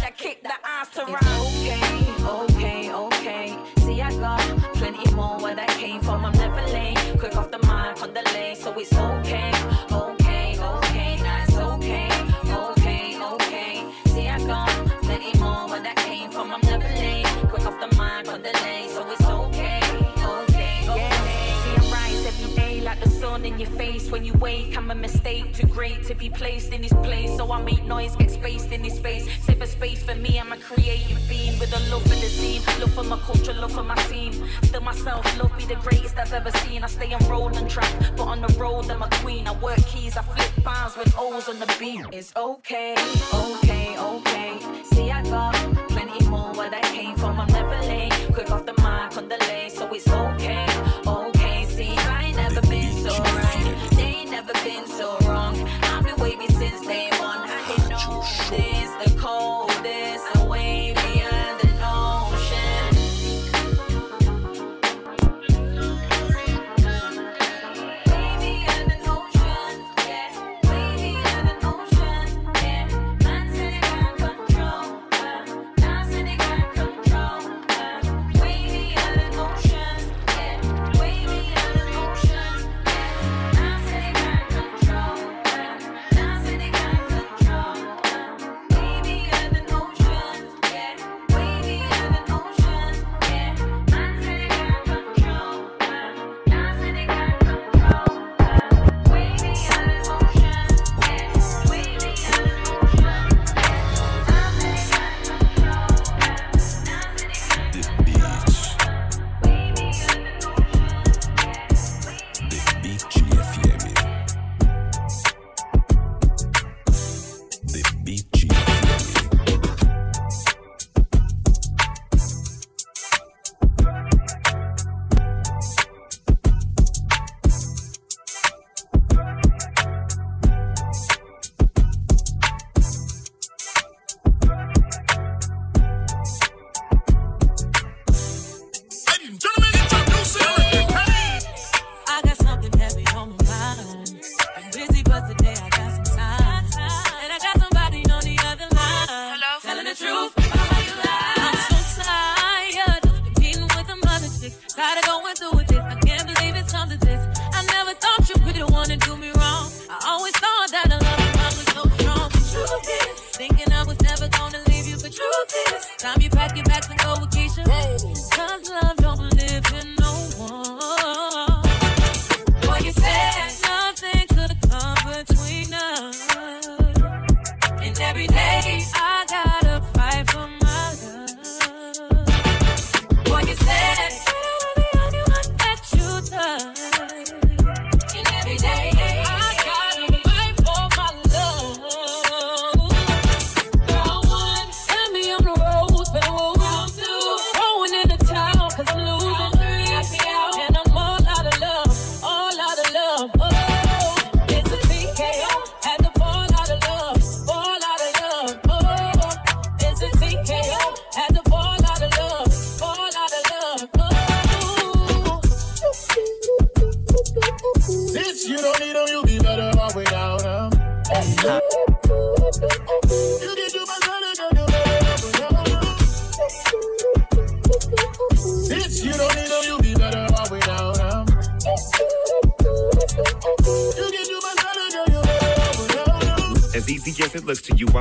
awake. I'm a mistake, too great to be placed in this place. So I make noise, get spaced in this space. Save a space for me, I'm a creative being with a love for the scene. Love for my culture, love for my team. Still myself, love be the greatest I've ever seen. I stay on and track, but on the road, I'm a queen. I work keys, I flip bars with O's on the beat. It's okay, okay, okay. See, I got plenty more where that came from. I'm never late, quick off the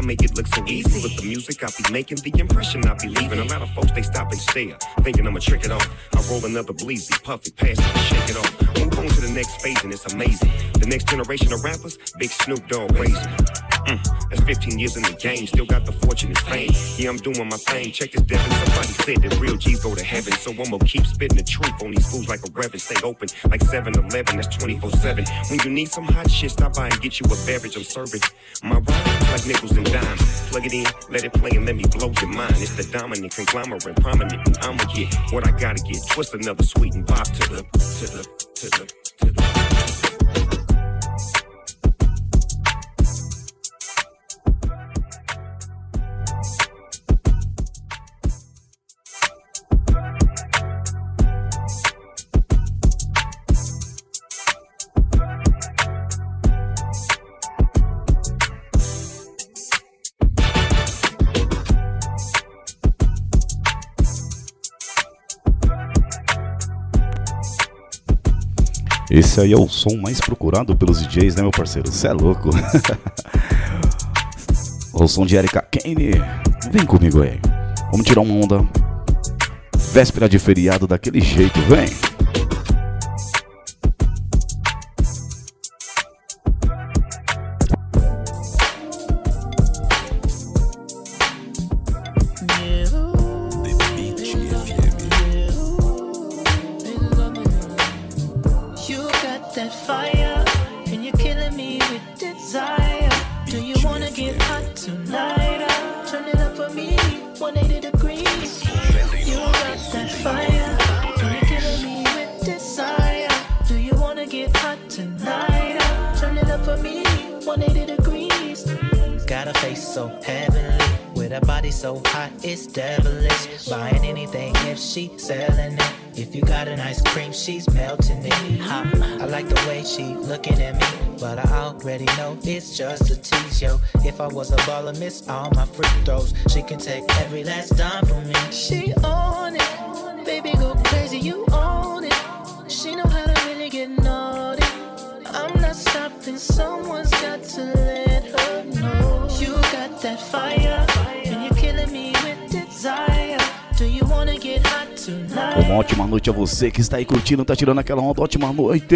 make it look so easy. With the music, I be making the impression I be leaving. A lot of folks, they stop and stare, thinking I'ma trick it off. I roll another bleezy, puff it, pass it, shake it off. Move on to the next phase, and it's amazing. The next generation of rappers, Big Snoop Dogg raising. Mm, that's 15 years in the game, still got the fortune and fame. Yeah, I'm doing my thing. Check this Devin. Somebody said that real G's go to heaven. So I'ma keep spitting the truth on these fools like a reverend. Stay open like 7 Eleven, that's 24 7. When you need some hot shit, stop by and get you a beverage. I'm serving my rhymes like nickels and dimes. Plug it in, let it play, and let me blow your mind. It's the dominant conglomerate, prominent, and I'ma get what I gotta get. Twist another sweet and pop to the, to the, to the. Esse aí é o som mais procurado pelos DJs, né, meu parceiro? Você é louco. [laughs] o som de Erika Kane. Vem comigo aí. Vamos tirar uma onda. Véspera de feriado daquele jeito, vem. Baller, miss all my free throws. She can take every last dime from me. She on it, baby, go crazy, you own it. She know how to really get naughty. I'm not stopping, someone's got to let her know. You got that fire, and you're killing me with desire. Do you wanna get hot tonight? Uma ótima noite a você que está aí curtindo, tá tirando aquela onda. Ótima noite.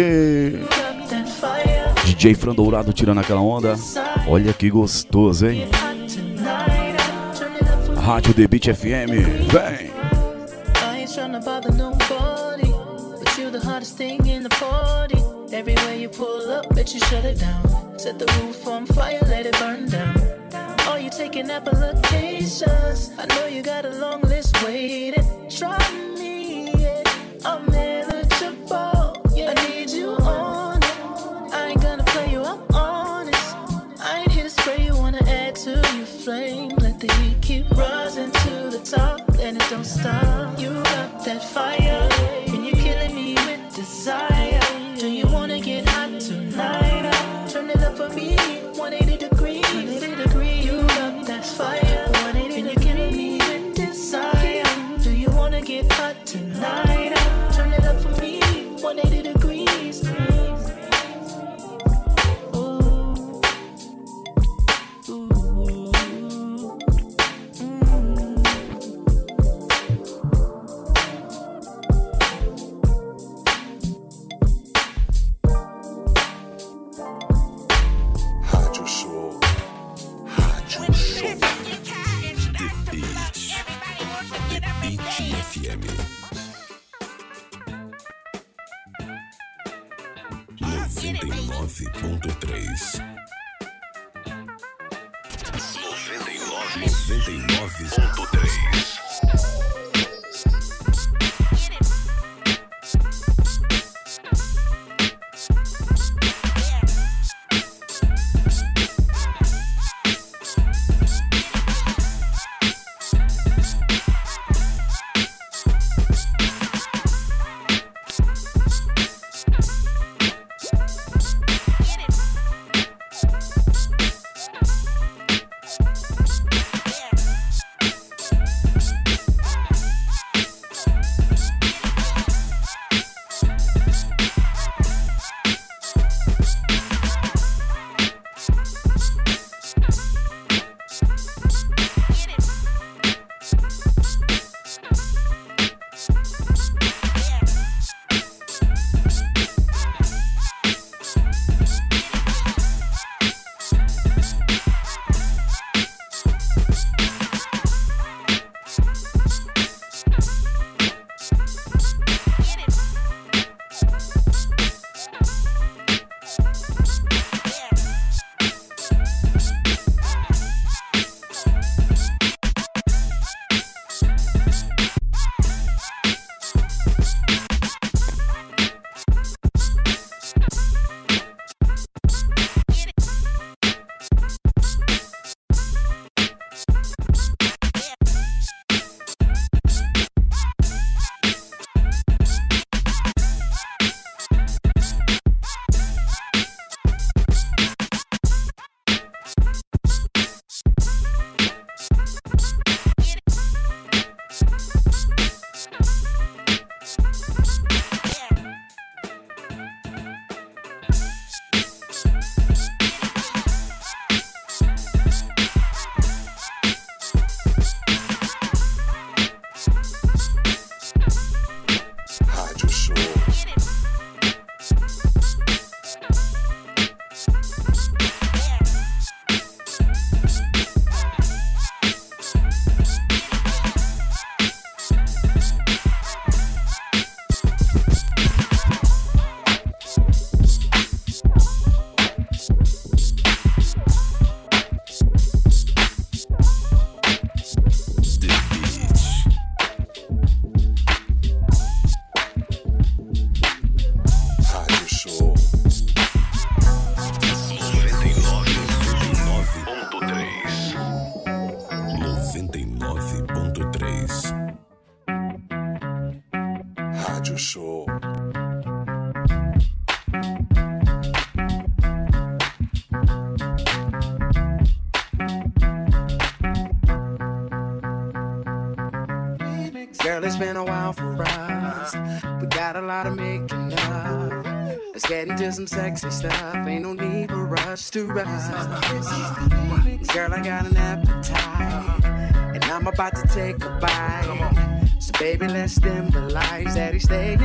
DJ Fran Dourado tirando aquela onda. Olha que gostoso, hein? Rádio The Beat FM. Vem. Everywhere you pull up, bet you shut it down. Set the roof on fire, let it burn down. Are you taking applications? I know you got a long list waiting. Try me, stop. Girl, I got an appetite. And I'm about to take a bite. So, baby, let's dim the lights. Daddy, stay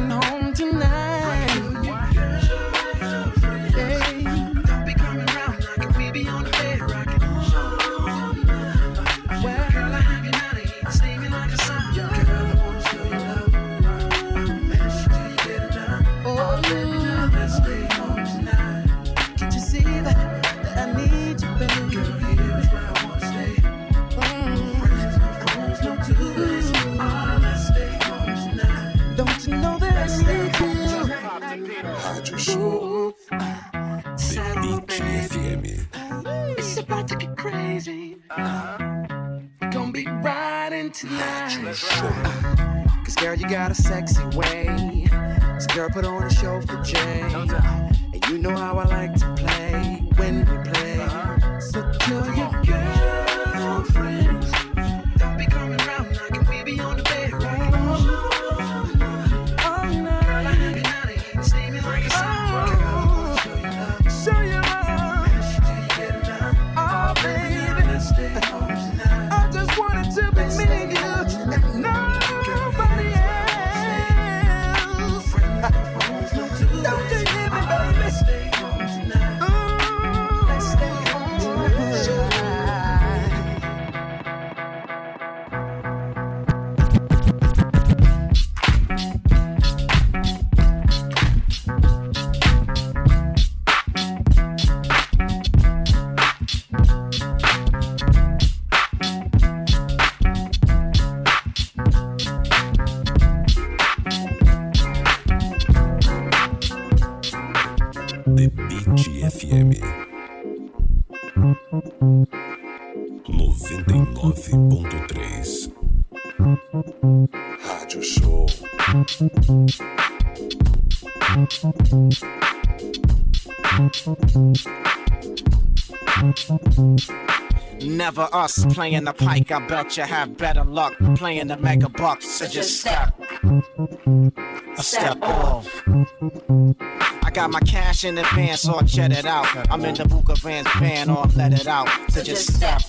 Never us playing the pike. I bet you have better luck playing the mega bucks. So just step, a step off. I got my cash in advance, so I check it out. I'm in the Buka Vans van, or let it out. So just step,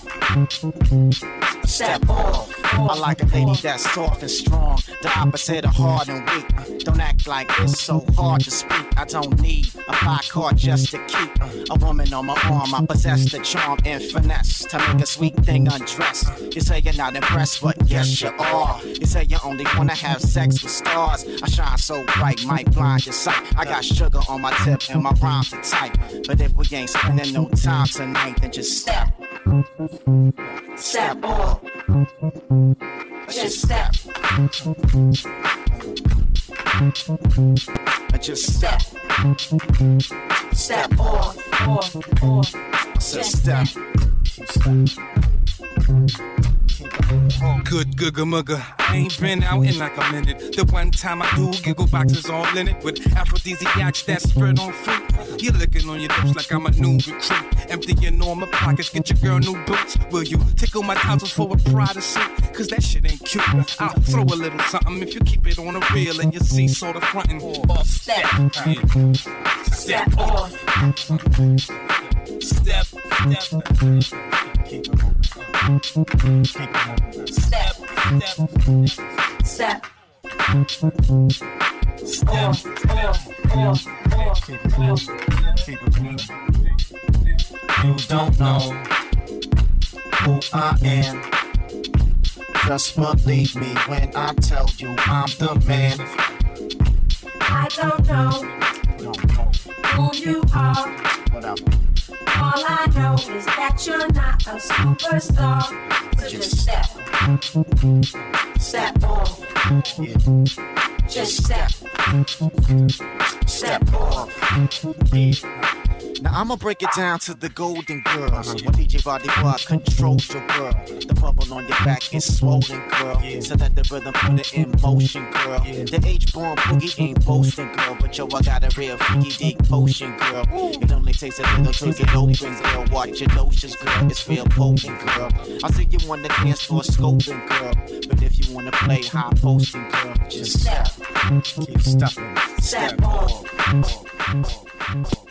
step off. I like a lady that's soft and strong, the opposite of hard and weak. Don't act like it's so hard to speak. I don't need a fly card just to keep a woman on my arm. I possess the charm and finesse to make a sweet thing undress. You say you're not impressed, but yes you are. You say you only wanna have sex with stars. I shine so bright, might blind your sight. I got sugar on my tip and my rhymes are tight. But if we ain't spending no time tonight, then just step, step off. Just step. Just step. Step off. off, off. Just step. Good googa mugga. Ain't been out in like a minute. The one time I do, giggle boxes all in it with aphrodisiacs that spread on fruit. You're licking on your lips like I'm a new recruit. Emptying all my pockets, get your girl new boots. Will you tickle my tonsils for a Prada suit? Cause that shit ain't cute. I'll throw a little something if you keep it on a reel and you see sort of frontin'. Off step. Yeah. Step Step off. Step, step. Step, step, step. You don't know who I am. Just believe me when I tell you I'm the man. I don't know who you are. All I know is that you're not a superstar. So just step, step off. Just step, Step off. Now I'ma break it down to the golden girls. When DJ Body Bar controls your girl. The bubble on your back is swollen, girl. So that the rhythm put it in motion, girl. The H-born boogie ain't boasting, girl. But yo, I got a real freaky deep potion, girl. It only takes a little to get opens, girl. Watch your notions, girl. It's real potent, girl. I see you on the dance floor scoping, girl. But if you wanna play high posting, girl, just step. Keep stepping. Step off. The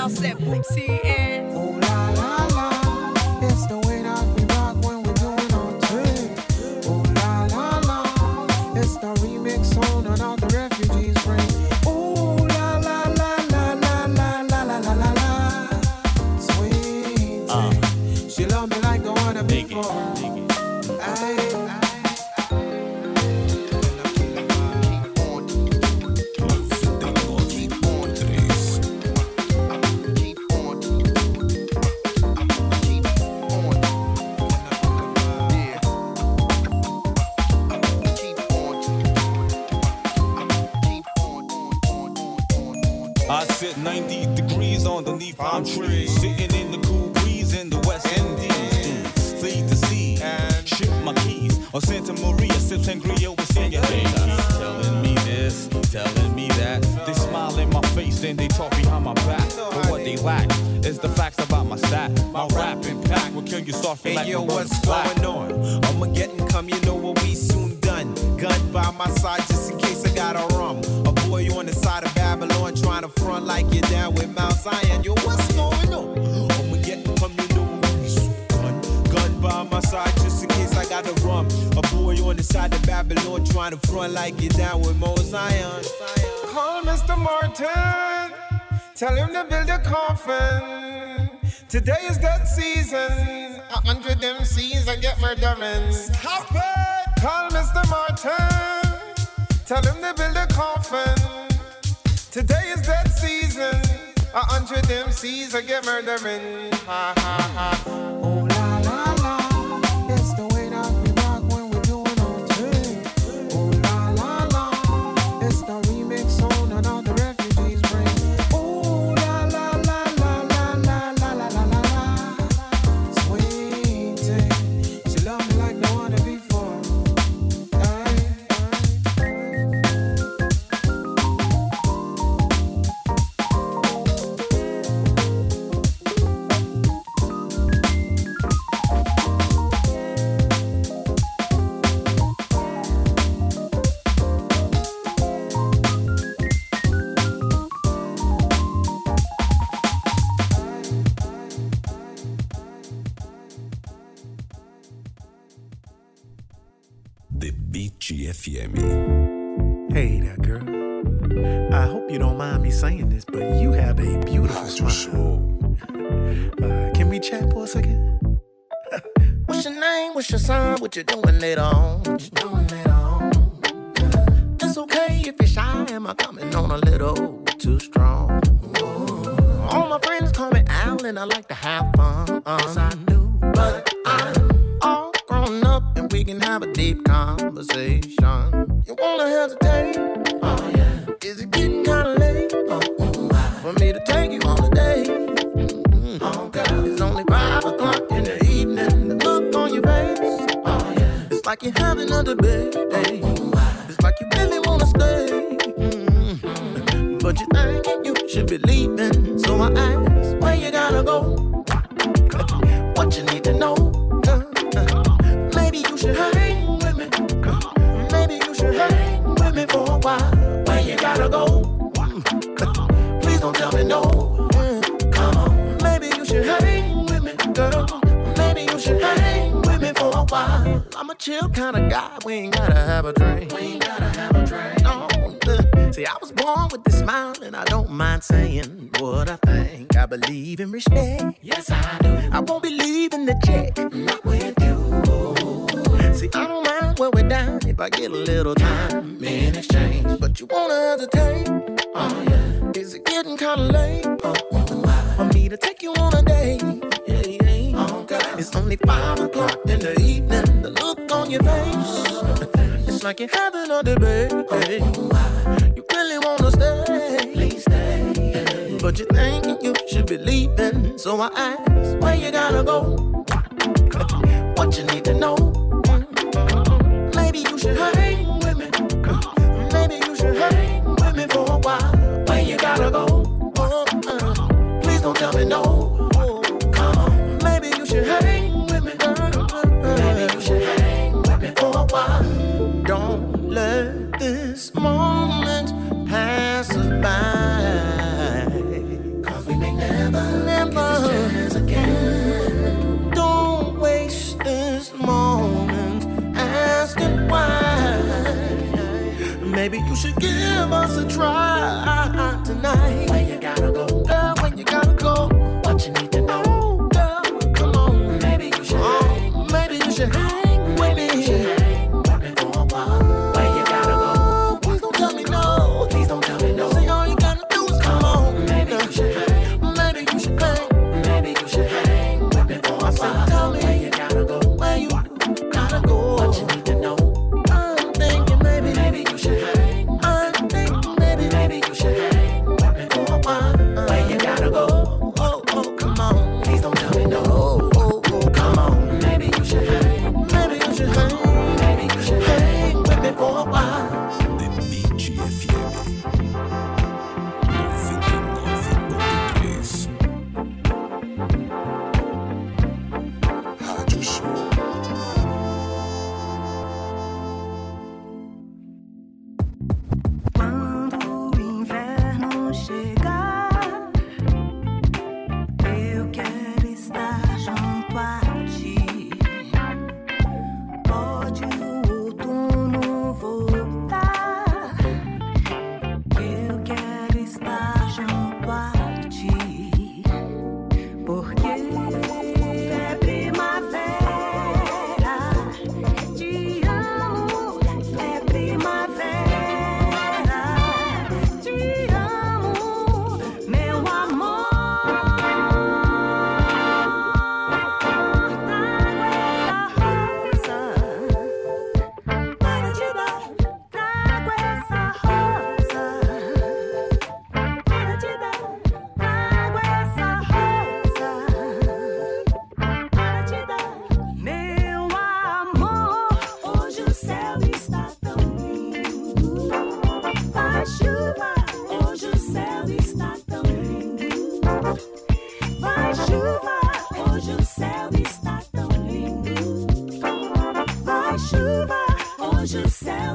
Now set Boopsy and MCs are get murdering. Ha ha ha. what you doing later chill kind of guy. We ain't gotta have a drink. We ain't gotta have a drink. No. See, I was born with this smile, and I don't mind saying what I think. I believe in respect. Yes, I do. I won't be leaving the check. Not with you. See, I don't mind when we're down if I get a little time in exchange. But you wanna hesitate? Oh yeah. Is it getting kinda late? Oh, why? for me to take you on a date? Only five o'clock in the evening. The look on your face, it's like you're having a debate. You really wanna stay, please stay. But you're thinking you should be leaving, so I ask where you gotta go. What you need to know. Maybe you should hang with me. Maybe you should hang with me for a while. Where you gotta go. Uh-uh. Please don't tell me no. Don't let this moment pass us by. Cause we may never, never get this again. Don't waste this moment asking why. Maybe you should give us a try tonight.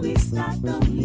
Céu está tão lindo.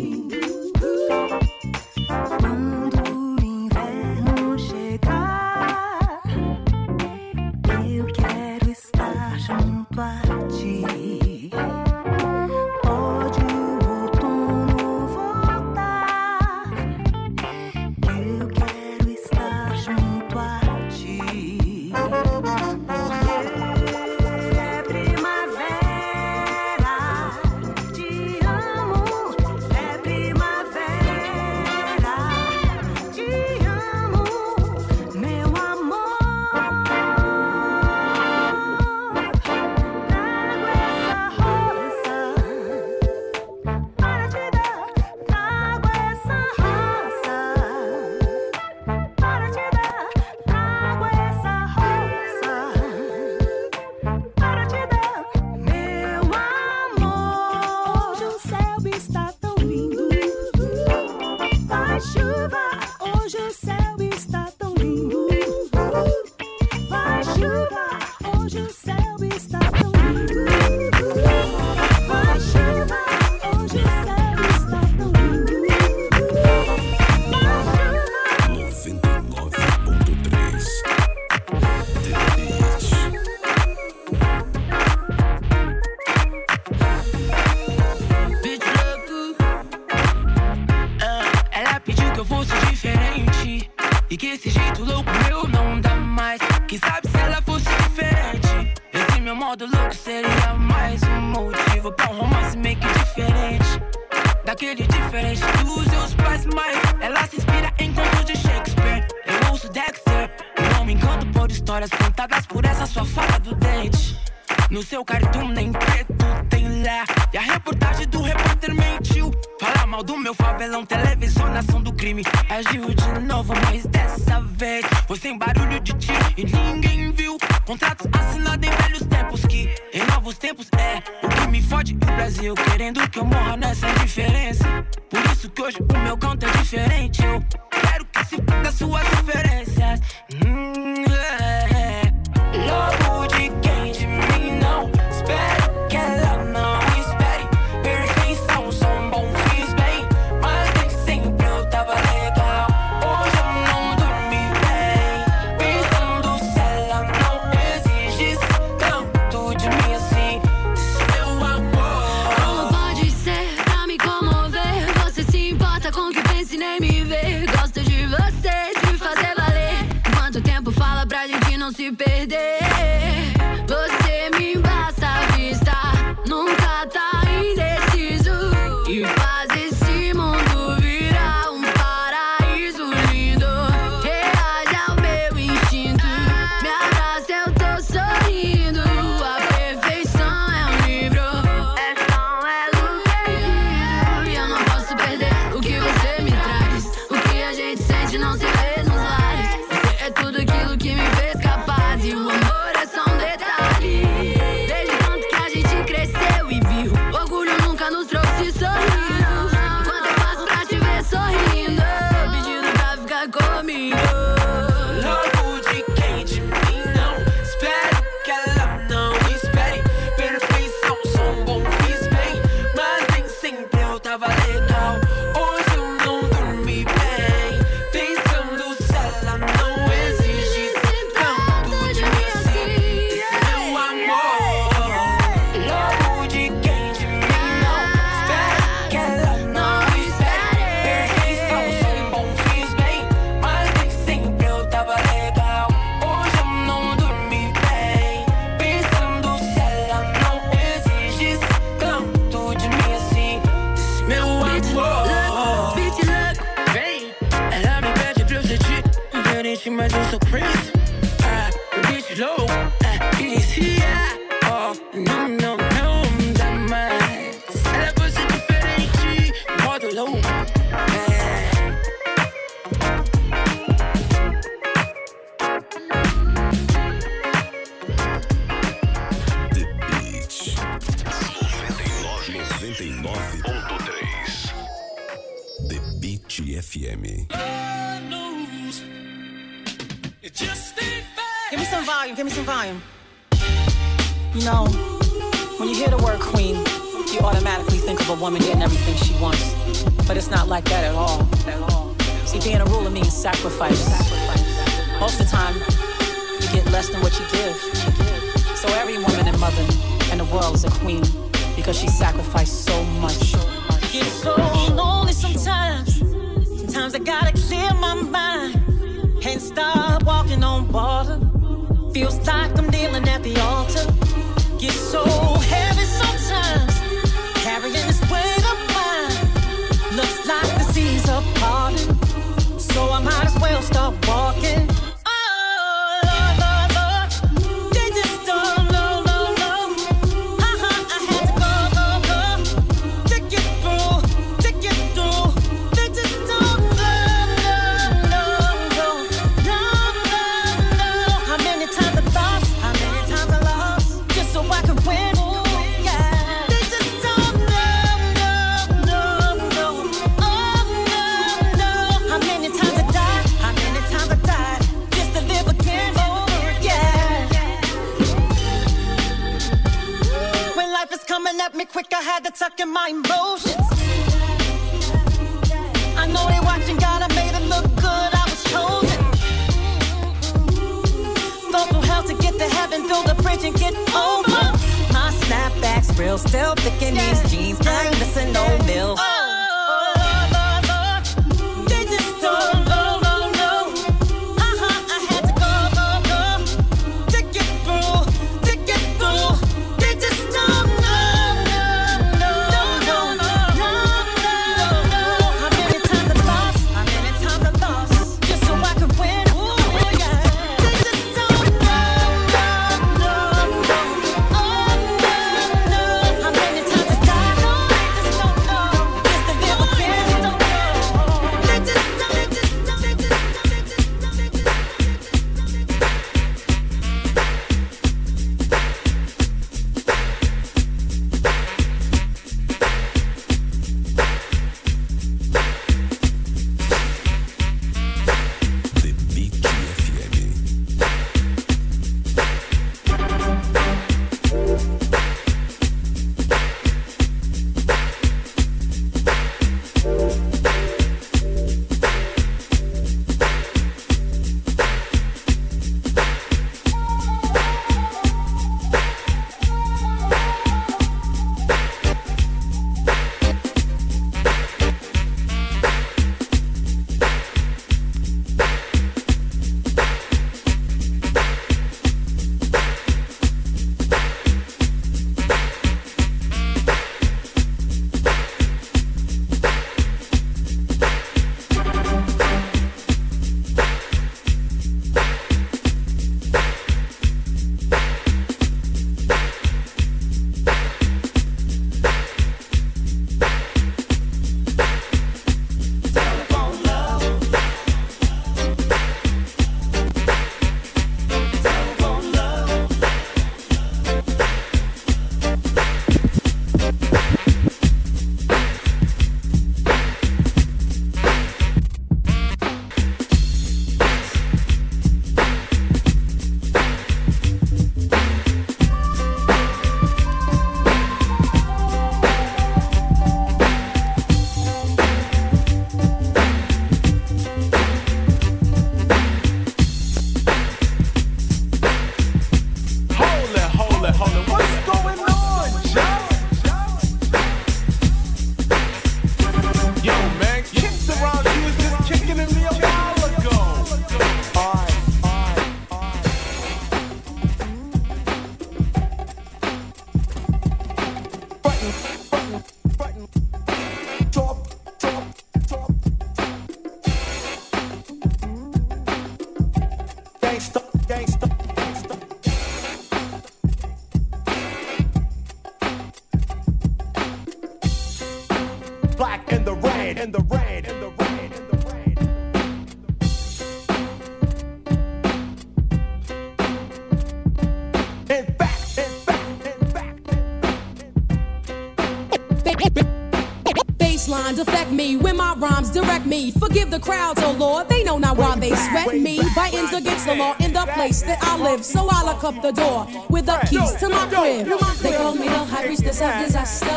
Defect affect me when my rhymes direct me. Forgive the crowds, oh Lord, they know not why they sweat me. Biting's against the law in the place that I live, so I lock up the door with the keys to my crib. They call me the high priest of disaster.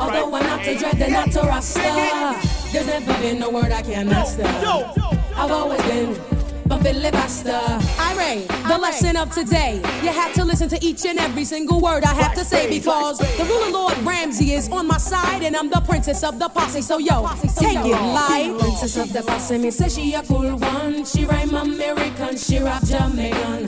although I'm not to dread and not to rasta. There's never been a word I can master. I've always been bumping libaster. The lesson of today. You have to listen to each and every single word I have to say because the ruler Lord Ramsey is on my side and I'm the princess of the posse. So yo, take it light. Princess of the posse, me say she a cool one. She rhyme American, she rap Jamaican.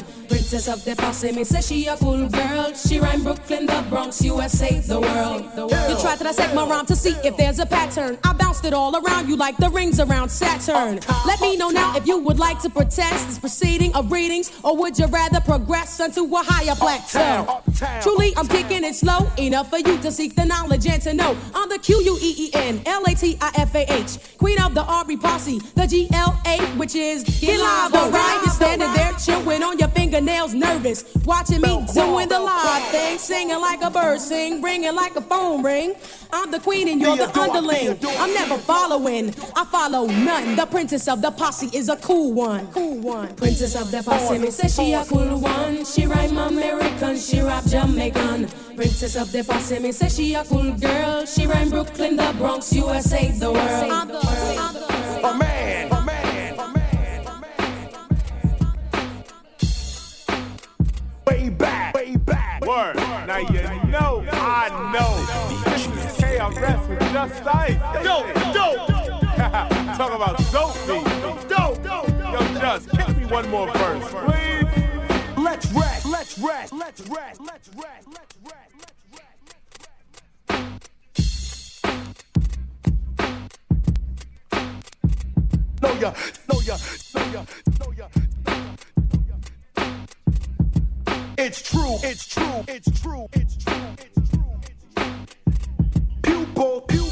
Princess of the posse, me say she a cool girl. She rhyme Brooklyn, the Bronx, USA, the world. You try to dissect my rhyme to see if there's a pattern. I bounced it all around you like the rings around Saturn. Let me know now if you would like to protest this proceeding of readings, or would you rather progress unto a higher plateau? Truly, I'm kicking it slow enough for you to seek the knowledge and to know. I'm the Q U E E N L A T I F A H, queen of the Aubrey posse, the G L A, which is get live, alright? You're standing there chewing on your fingernails, nervous, watching me doing the live thing, singing like a bird sing, ringing like a phone ring. I'm the queen and you're the underling. I'm never following, I follow none. The princess of the posse is a cool one. Cool one. Princess of the posse, me say she a cool one. She rhyme American, she rap Jamaican. Princess of the posse, me say she a cool girl. She rhyme Brooklyn, the Bronx, USA, the world. A man, a man, a man, Way back, way back. Word. Now you know, I know. KRS with Just Ice. Dope, dope. Talk about dope beat. Dope, dope. Yo, Just, kick me one more verse, please. Let's rap, let's rap, let's rap, let's rap, let's rap. Know ya, know ya, know ya, know ya. It's true, it's true, it's true, it's true, it's true. Pupil, pupil, pupil,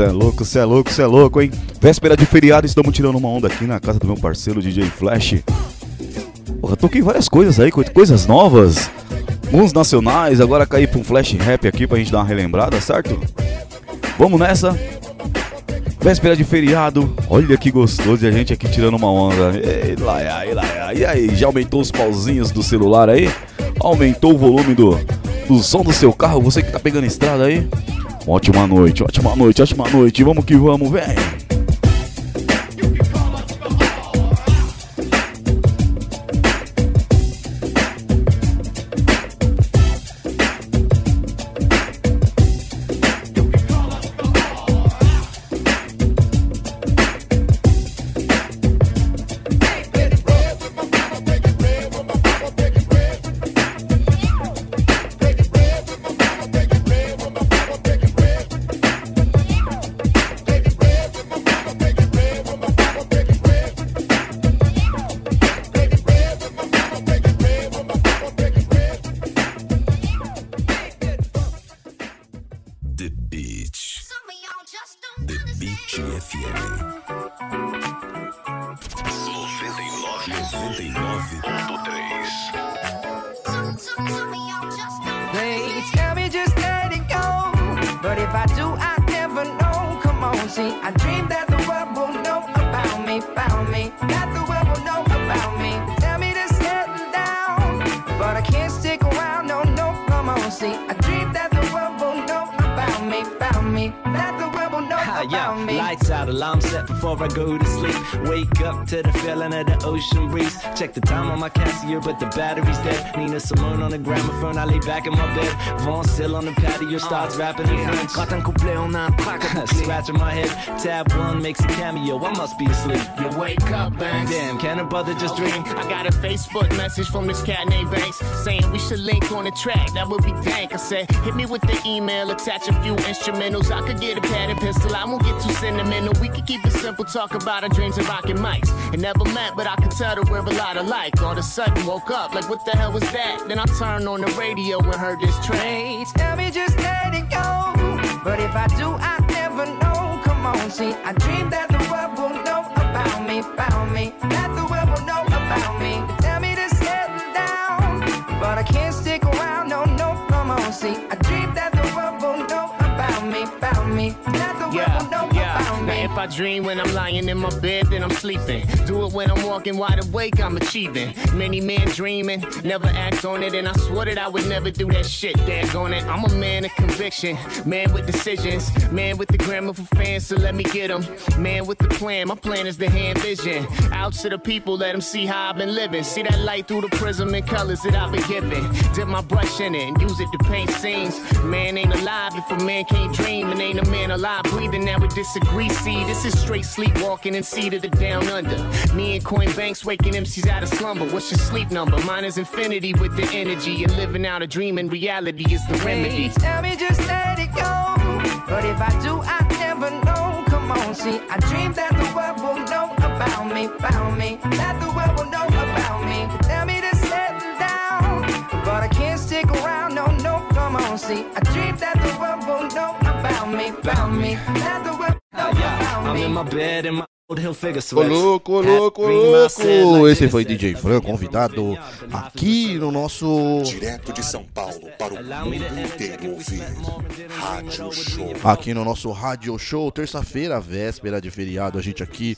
Cê é louco, cê é louco, cê é louco, hein? Véspera de feriado, estamos tirando uma onda aqui na casa do meu parceiro DJ Flash. Porra, toquei várias coisas aí, co- coisas novas. Uns nacionais, agora caí pra um flash rap aqui pra gente dar uma relembrada, certo? Vamos nessa. Véspera de feriado, olha que gostoso e a gente aqui tirando uma onda. Ei, lá, ei, lá, e aí, já aumentou os pauzinhos do celular aí? Aumentou o volume do, do som do seu carro? Você que tá pegando estrada aí? Ótima noite, ótima noite, ótima noite. Vamos que vamos, vem! Scratching my head, tab one makes a cameo. I must be asleep. You wake up, Banks. Damn, can a brother just dream? I got a Facebook message from this cat named Banks saying we should link on the track. That would be dank. I said, hit me with the email, attach a few instrumentals. I could get a pad and pencil. I won't get too sentimental. We could keep it simple, talk about our dreams and rocking mics. It never met, but I could tell that we're a lot alike. All of a sudden, woke up like, what the hell was that? Then I turned on the radio and heard this track. They tell me just let it go. But if I do, I never know. Come see, I dream that the world won't know about me, about me. If I dream when I'm lying in my bed, then I'm sleeping. Do it when I'm walking wide awake, I'm achieving. Many men dreaming, never act on it, and I swore that I would never do that shit. Daggone it, I'm a man of conviction, man with decisions, man with the grammar for fans, so let me get them. Man with the plan, my plan is the hand vision. Out to the people, let them see how I've been living. See that light through the prism and colors that I've been given. Dip my brush in it and use it to paint scenes. Man ain't alive if a man can't dream, and ain't a man alive breathing that would disagree. See, this is straight sleepwalking and see to the down under. Me and Coin Banks waking MCs out of slumber. What's your sleep number? Mine is infinity with the energy and living out a dream, and reality is the remedy. They tell me just let it go. But if I do, I never know. Come on, see, I dream that the world will know about me, about me. That the world will know about me. Tell me to settle down. But I can't stick around, no, no, come on, see. I dream that the world will know about me, about me. That the Ô louco, ô louco, ô louco! Esse foi DJ Fran, convidado aqui no nosso. Direto de São Paulo para o mundo inteiro ouvir. Rádio Show. Aqui no nosso Rádio Show, terça-feira, véspera de feriado, a gente aqui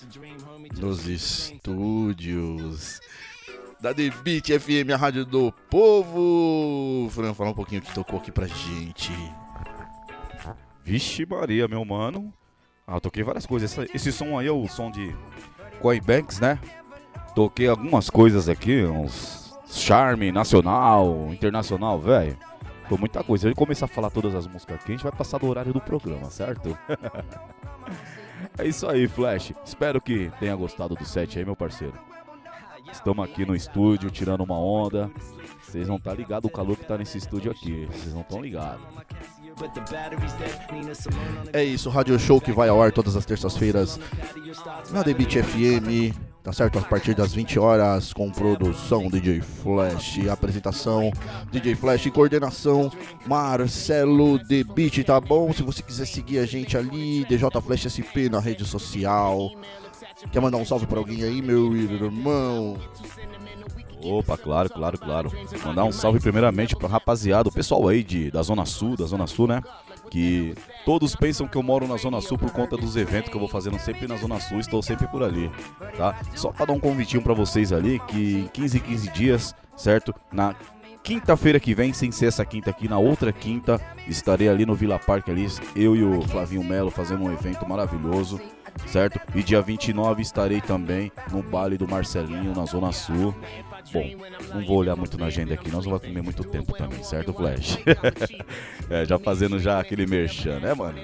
nos estúdios da The Beat FM, a rádio do povo. Fran, fala um pouquinho o que tocou aqui pra gente. Vixe Maria, meu mano. Ah, eu toquei várias coisas. Essa- esse som aí é o som de Coy Banks, né? Toquei algumas coisas aqui, uns charme nacional, internacional, velho. Foi muita coisa. Se eu começar a falar todas as músicas aqui, a gente vai passar do horário do programa, certo? [laughs] é isso aí, Flash. Espero que tenha gostado do set aí, meu parceiro. Estamos aqui no estúdio tirando uma onda. Vocês não tá ligado o calor que tá nesse estúdio aqui. Vocês não estão ligados. É isso, Rádio Show que vai ao ar todas as terças-feiras na Beat FM, tá certo? A partir das 20 horas, com produção DJ Flash, apresentação DJ Flash, coordenação Marcelo Beat, tá bom? Se você quiser seguir a gente ali, DJ Flash SP na rede social. Quer mandar um salve pra alguém aí, meu irmão? Opa, claro, claro, claro. Mandar um salve primeiramente pra rapaziada, o pessoal aí de, da Zona Sul, da Zona Sul, né? Que todos pensam que eu moro na Zona Sul por conta dos eventos que eu vou fazendo sempre na Zona Sul, estou sempre por ali, tá? Só pra dar um convitinho pra vocês ali, que em 15 15 dias, certo? Na quinta-feira que vem, sem ser essa quinta aqui, na outra quinta, estarei ali no Vila Parque ali, eu e o Flavinho Melo fazendo um evento maravilhoso, certo? E dia 29 estarei também no baile do Marcelinho, na Zona Sul. Bom, não vou olhar muito na agenda aqui, nós não vai comer muito tempo também, certo, Flash? [laughs] é, já fazendo já aquele merchan, né, mano?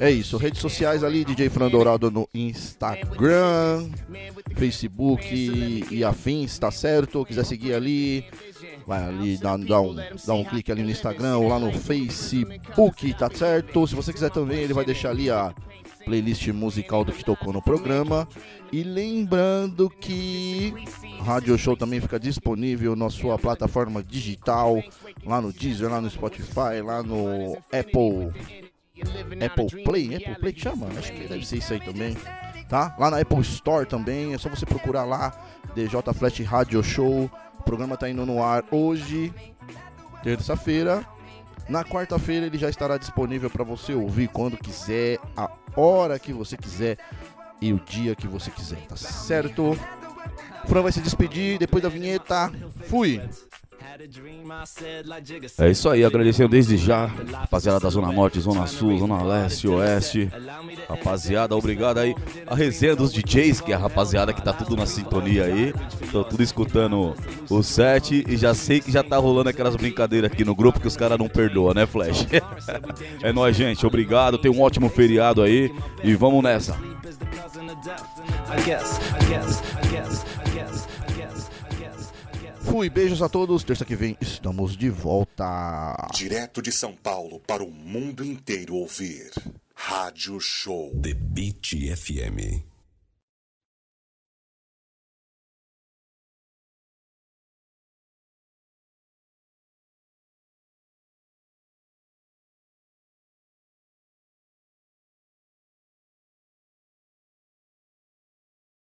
É isso, redes sociais ali, DJ Fran Dourado no Instagram, Facebook e, e afins, tá certo? Quiser seguir ali, vai ali, dá, dá, um, dá um clique ali no Instagram ou lá no Facebook, tá certo? Se você quiser também, ele vai deixar ali a playlist musical do que tocou no programa. E lembrando que Rádio Show também fica disponível na sua plataforma digital, lá no Deezer, lá no Spotify, lá no Apple Apple Play, Apple Play que chama? Acho que deve ser isso aí também. Tá? Lá na Apple Store também, é só você procurar lá, DJ Flash Radio Show. O programa tá indo no ar hoje, terça-feira. Na quarta-feira ele já estará disponível para você ouvir quando quiser, a hora que você quiser e o dia que você quiser, tá certo? O Fran vai se despedir depois da vinheta. Fui! É isso aí, agradecendo desde já, rapaziada da Zona Norte, Zona Sul, Zona Leste, Oeste. Rapaziada, obrigado aí. A resenha dos DJs, que é a rapaziada que tá tudo na sintonia aí. Tô tudo escutando o set e já sei que já tá rolando aquelas brincadeiras aqui no grupo que os caras não perdoam, né, Flash? [laughs] é nóis, gente. Obrigado. Tenha um ótimo feriado aí e vamos nessa. I guess, I guess, I guess, Fui, beijos a todos. Terça que vem estamos de volta. Direto de São Paulo para o mundo inteiro ouvir. Rádio Show. The Beat FM.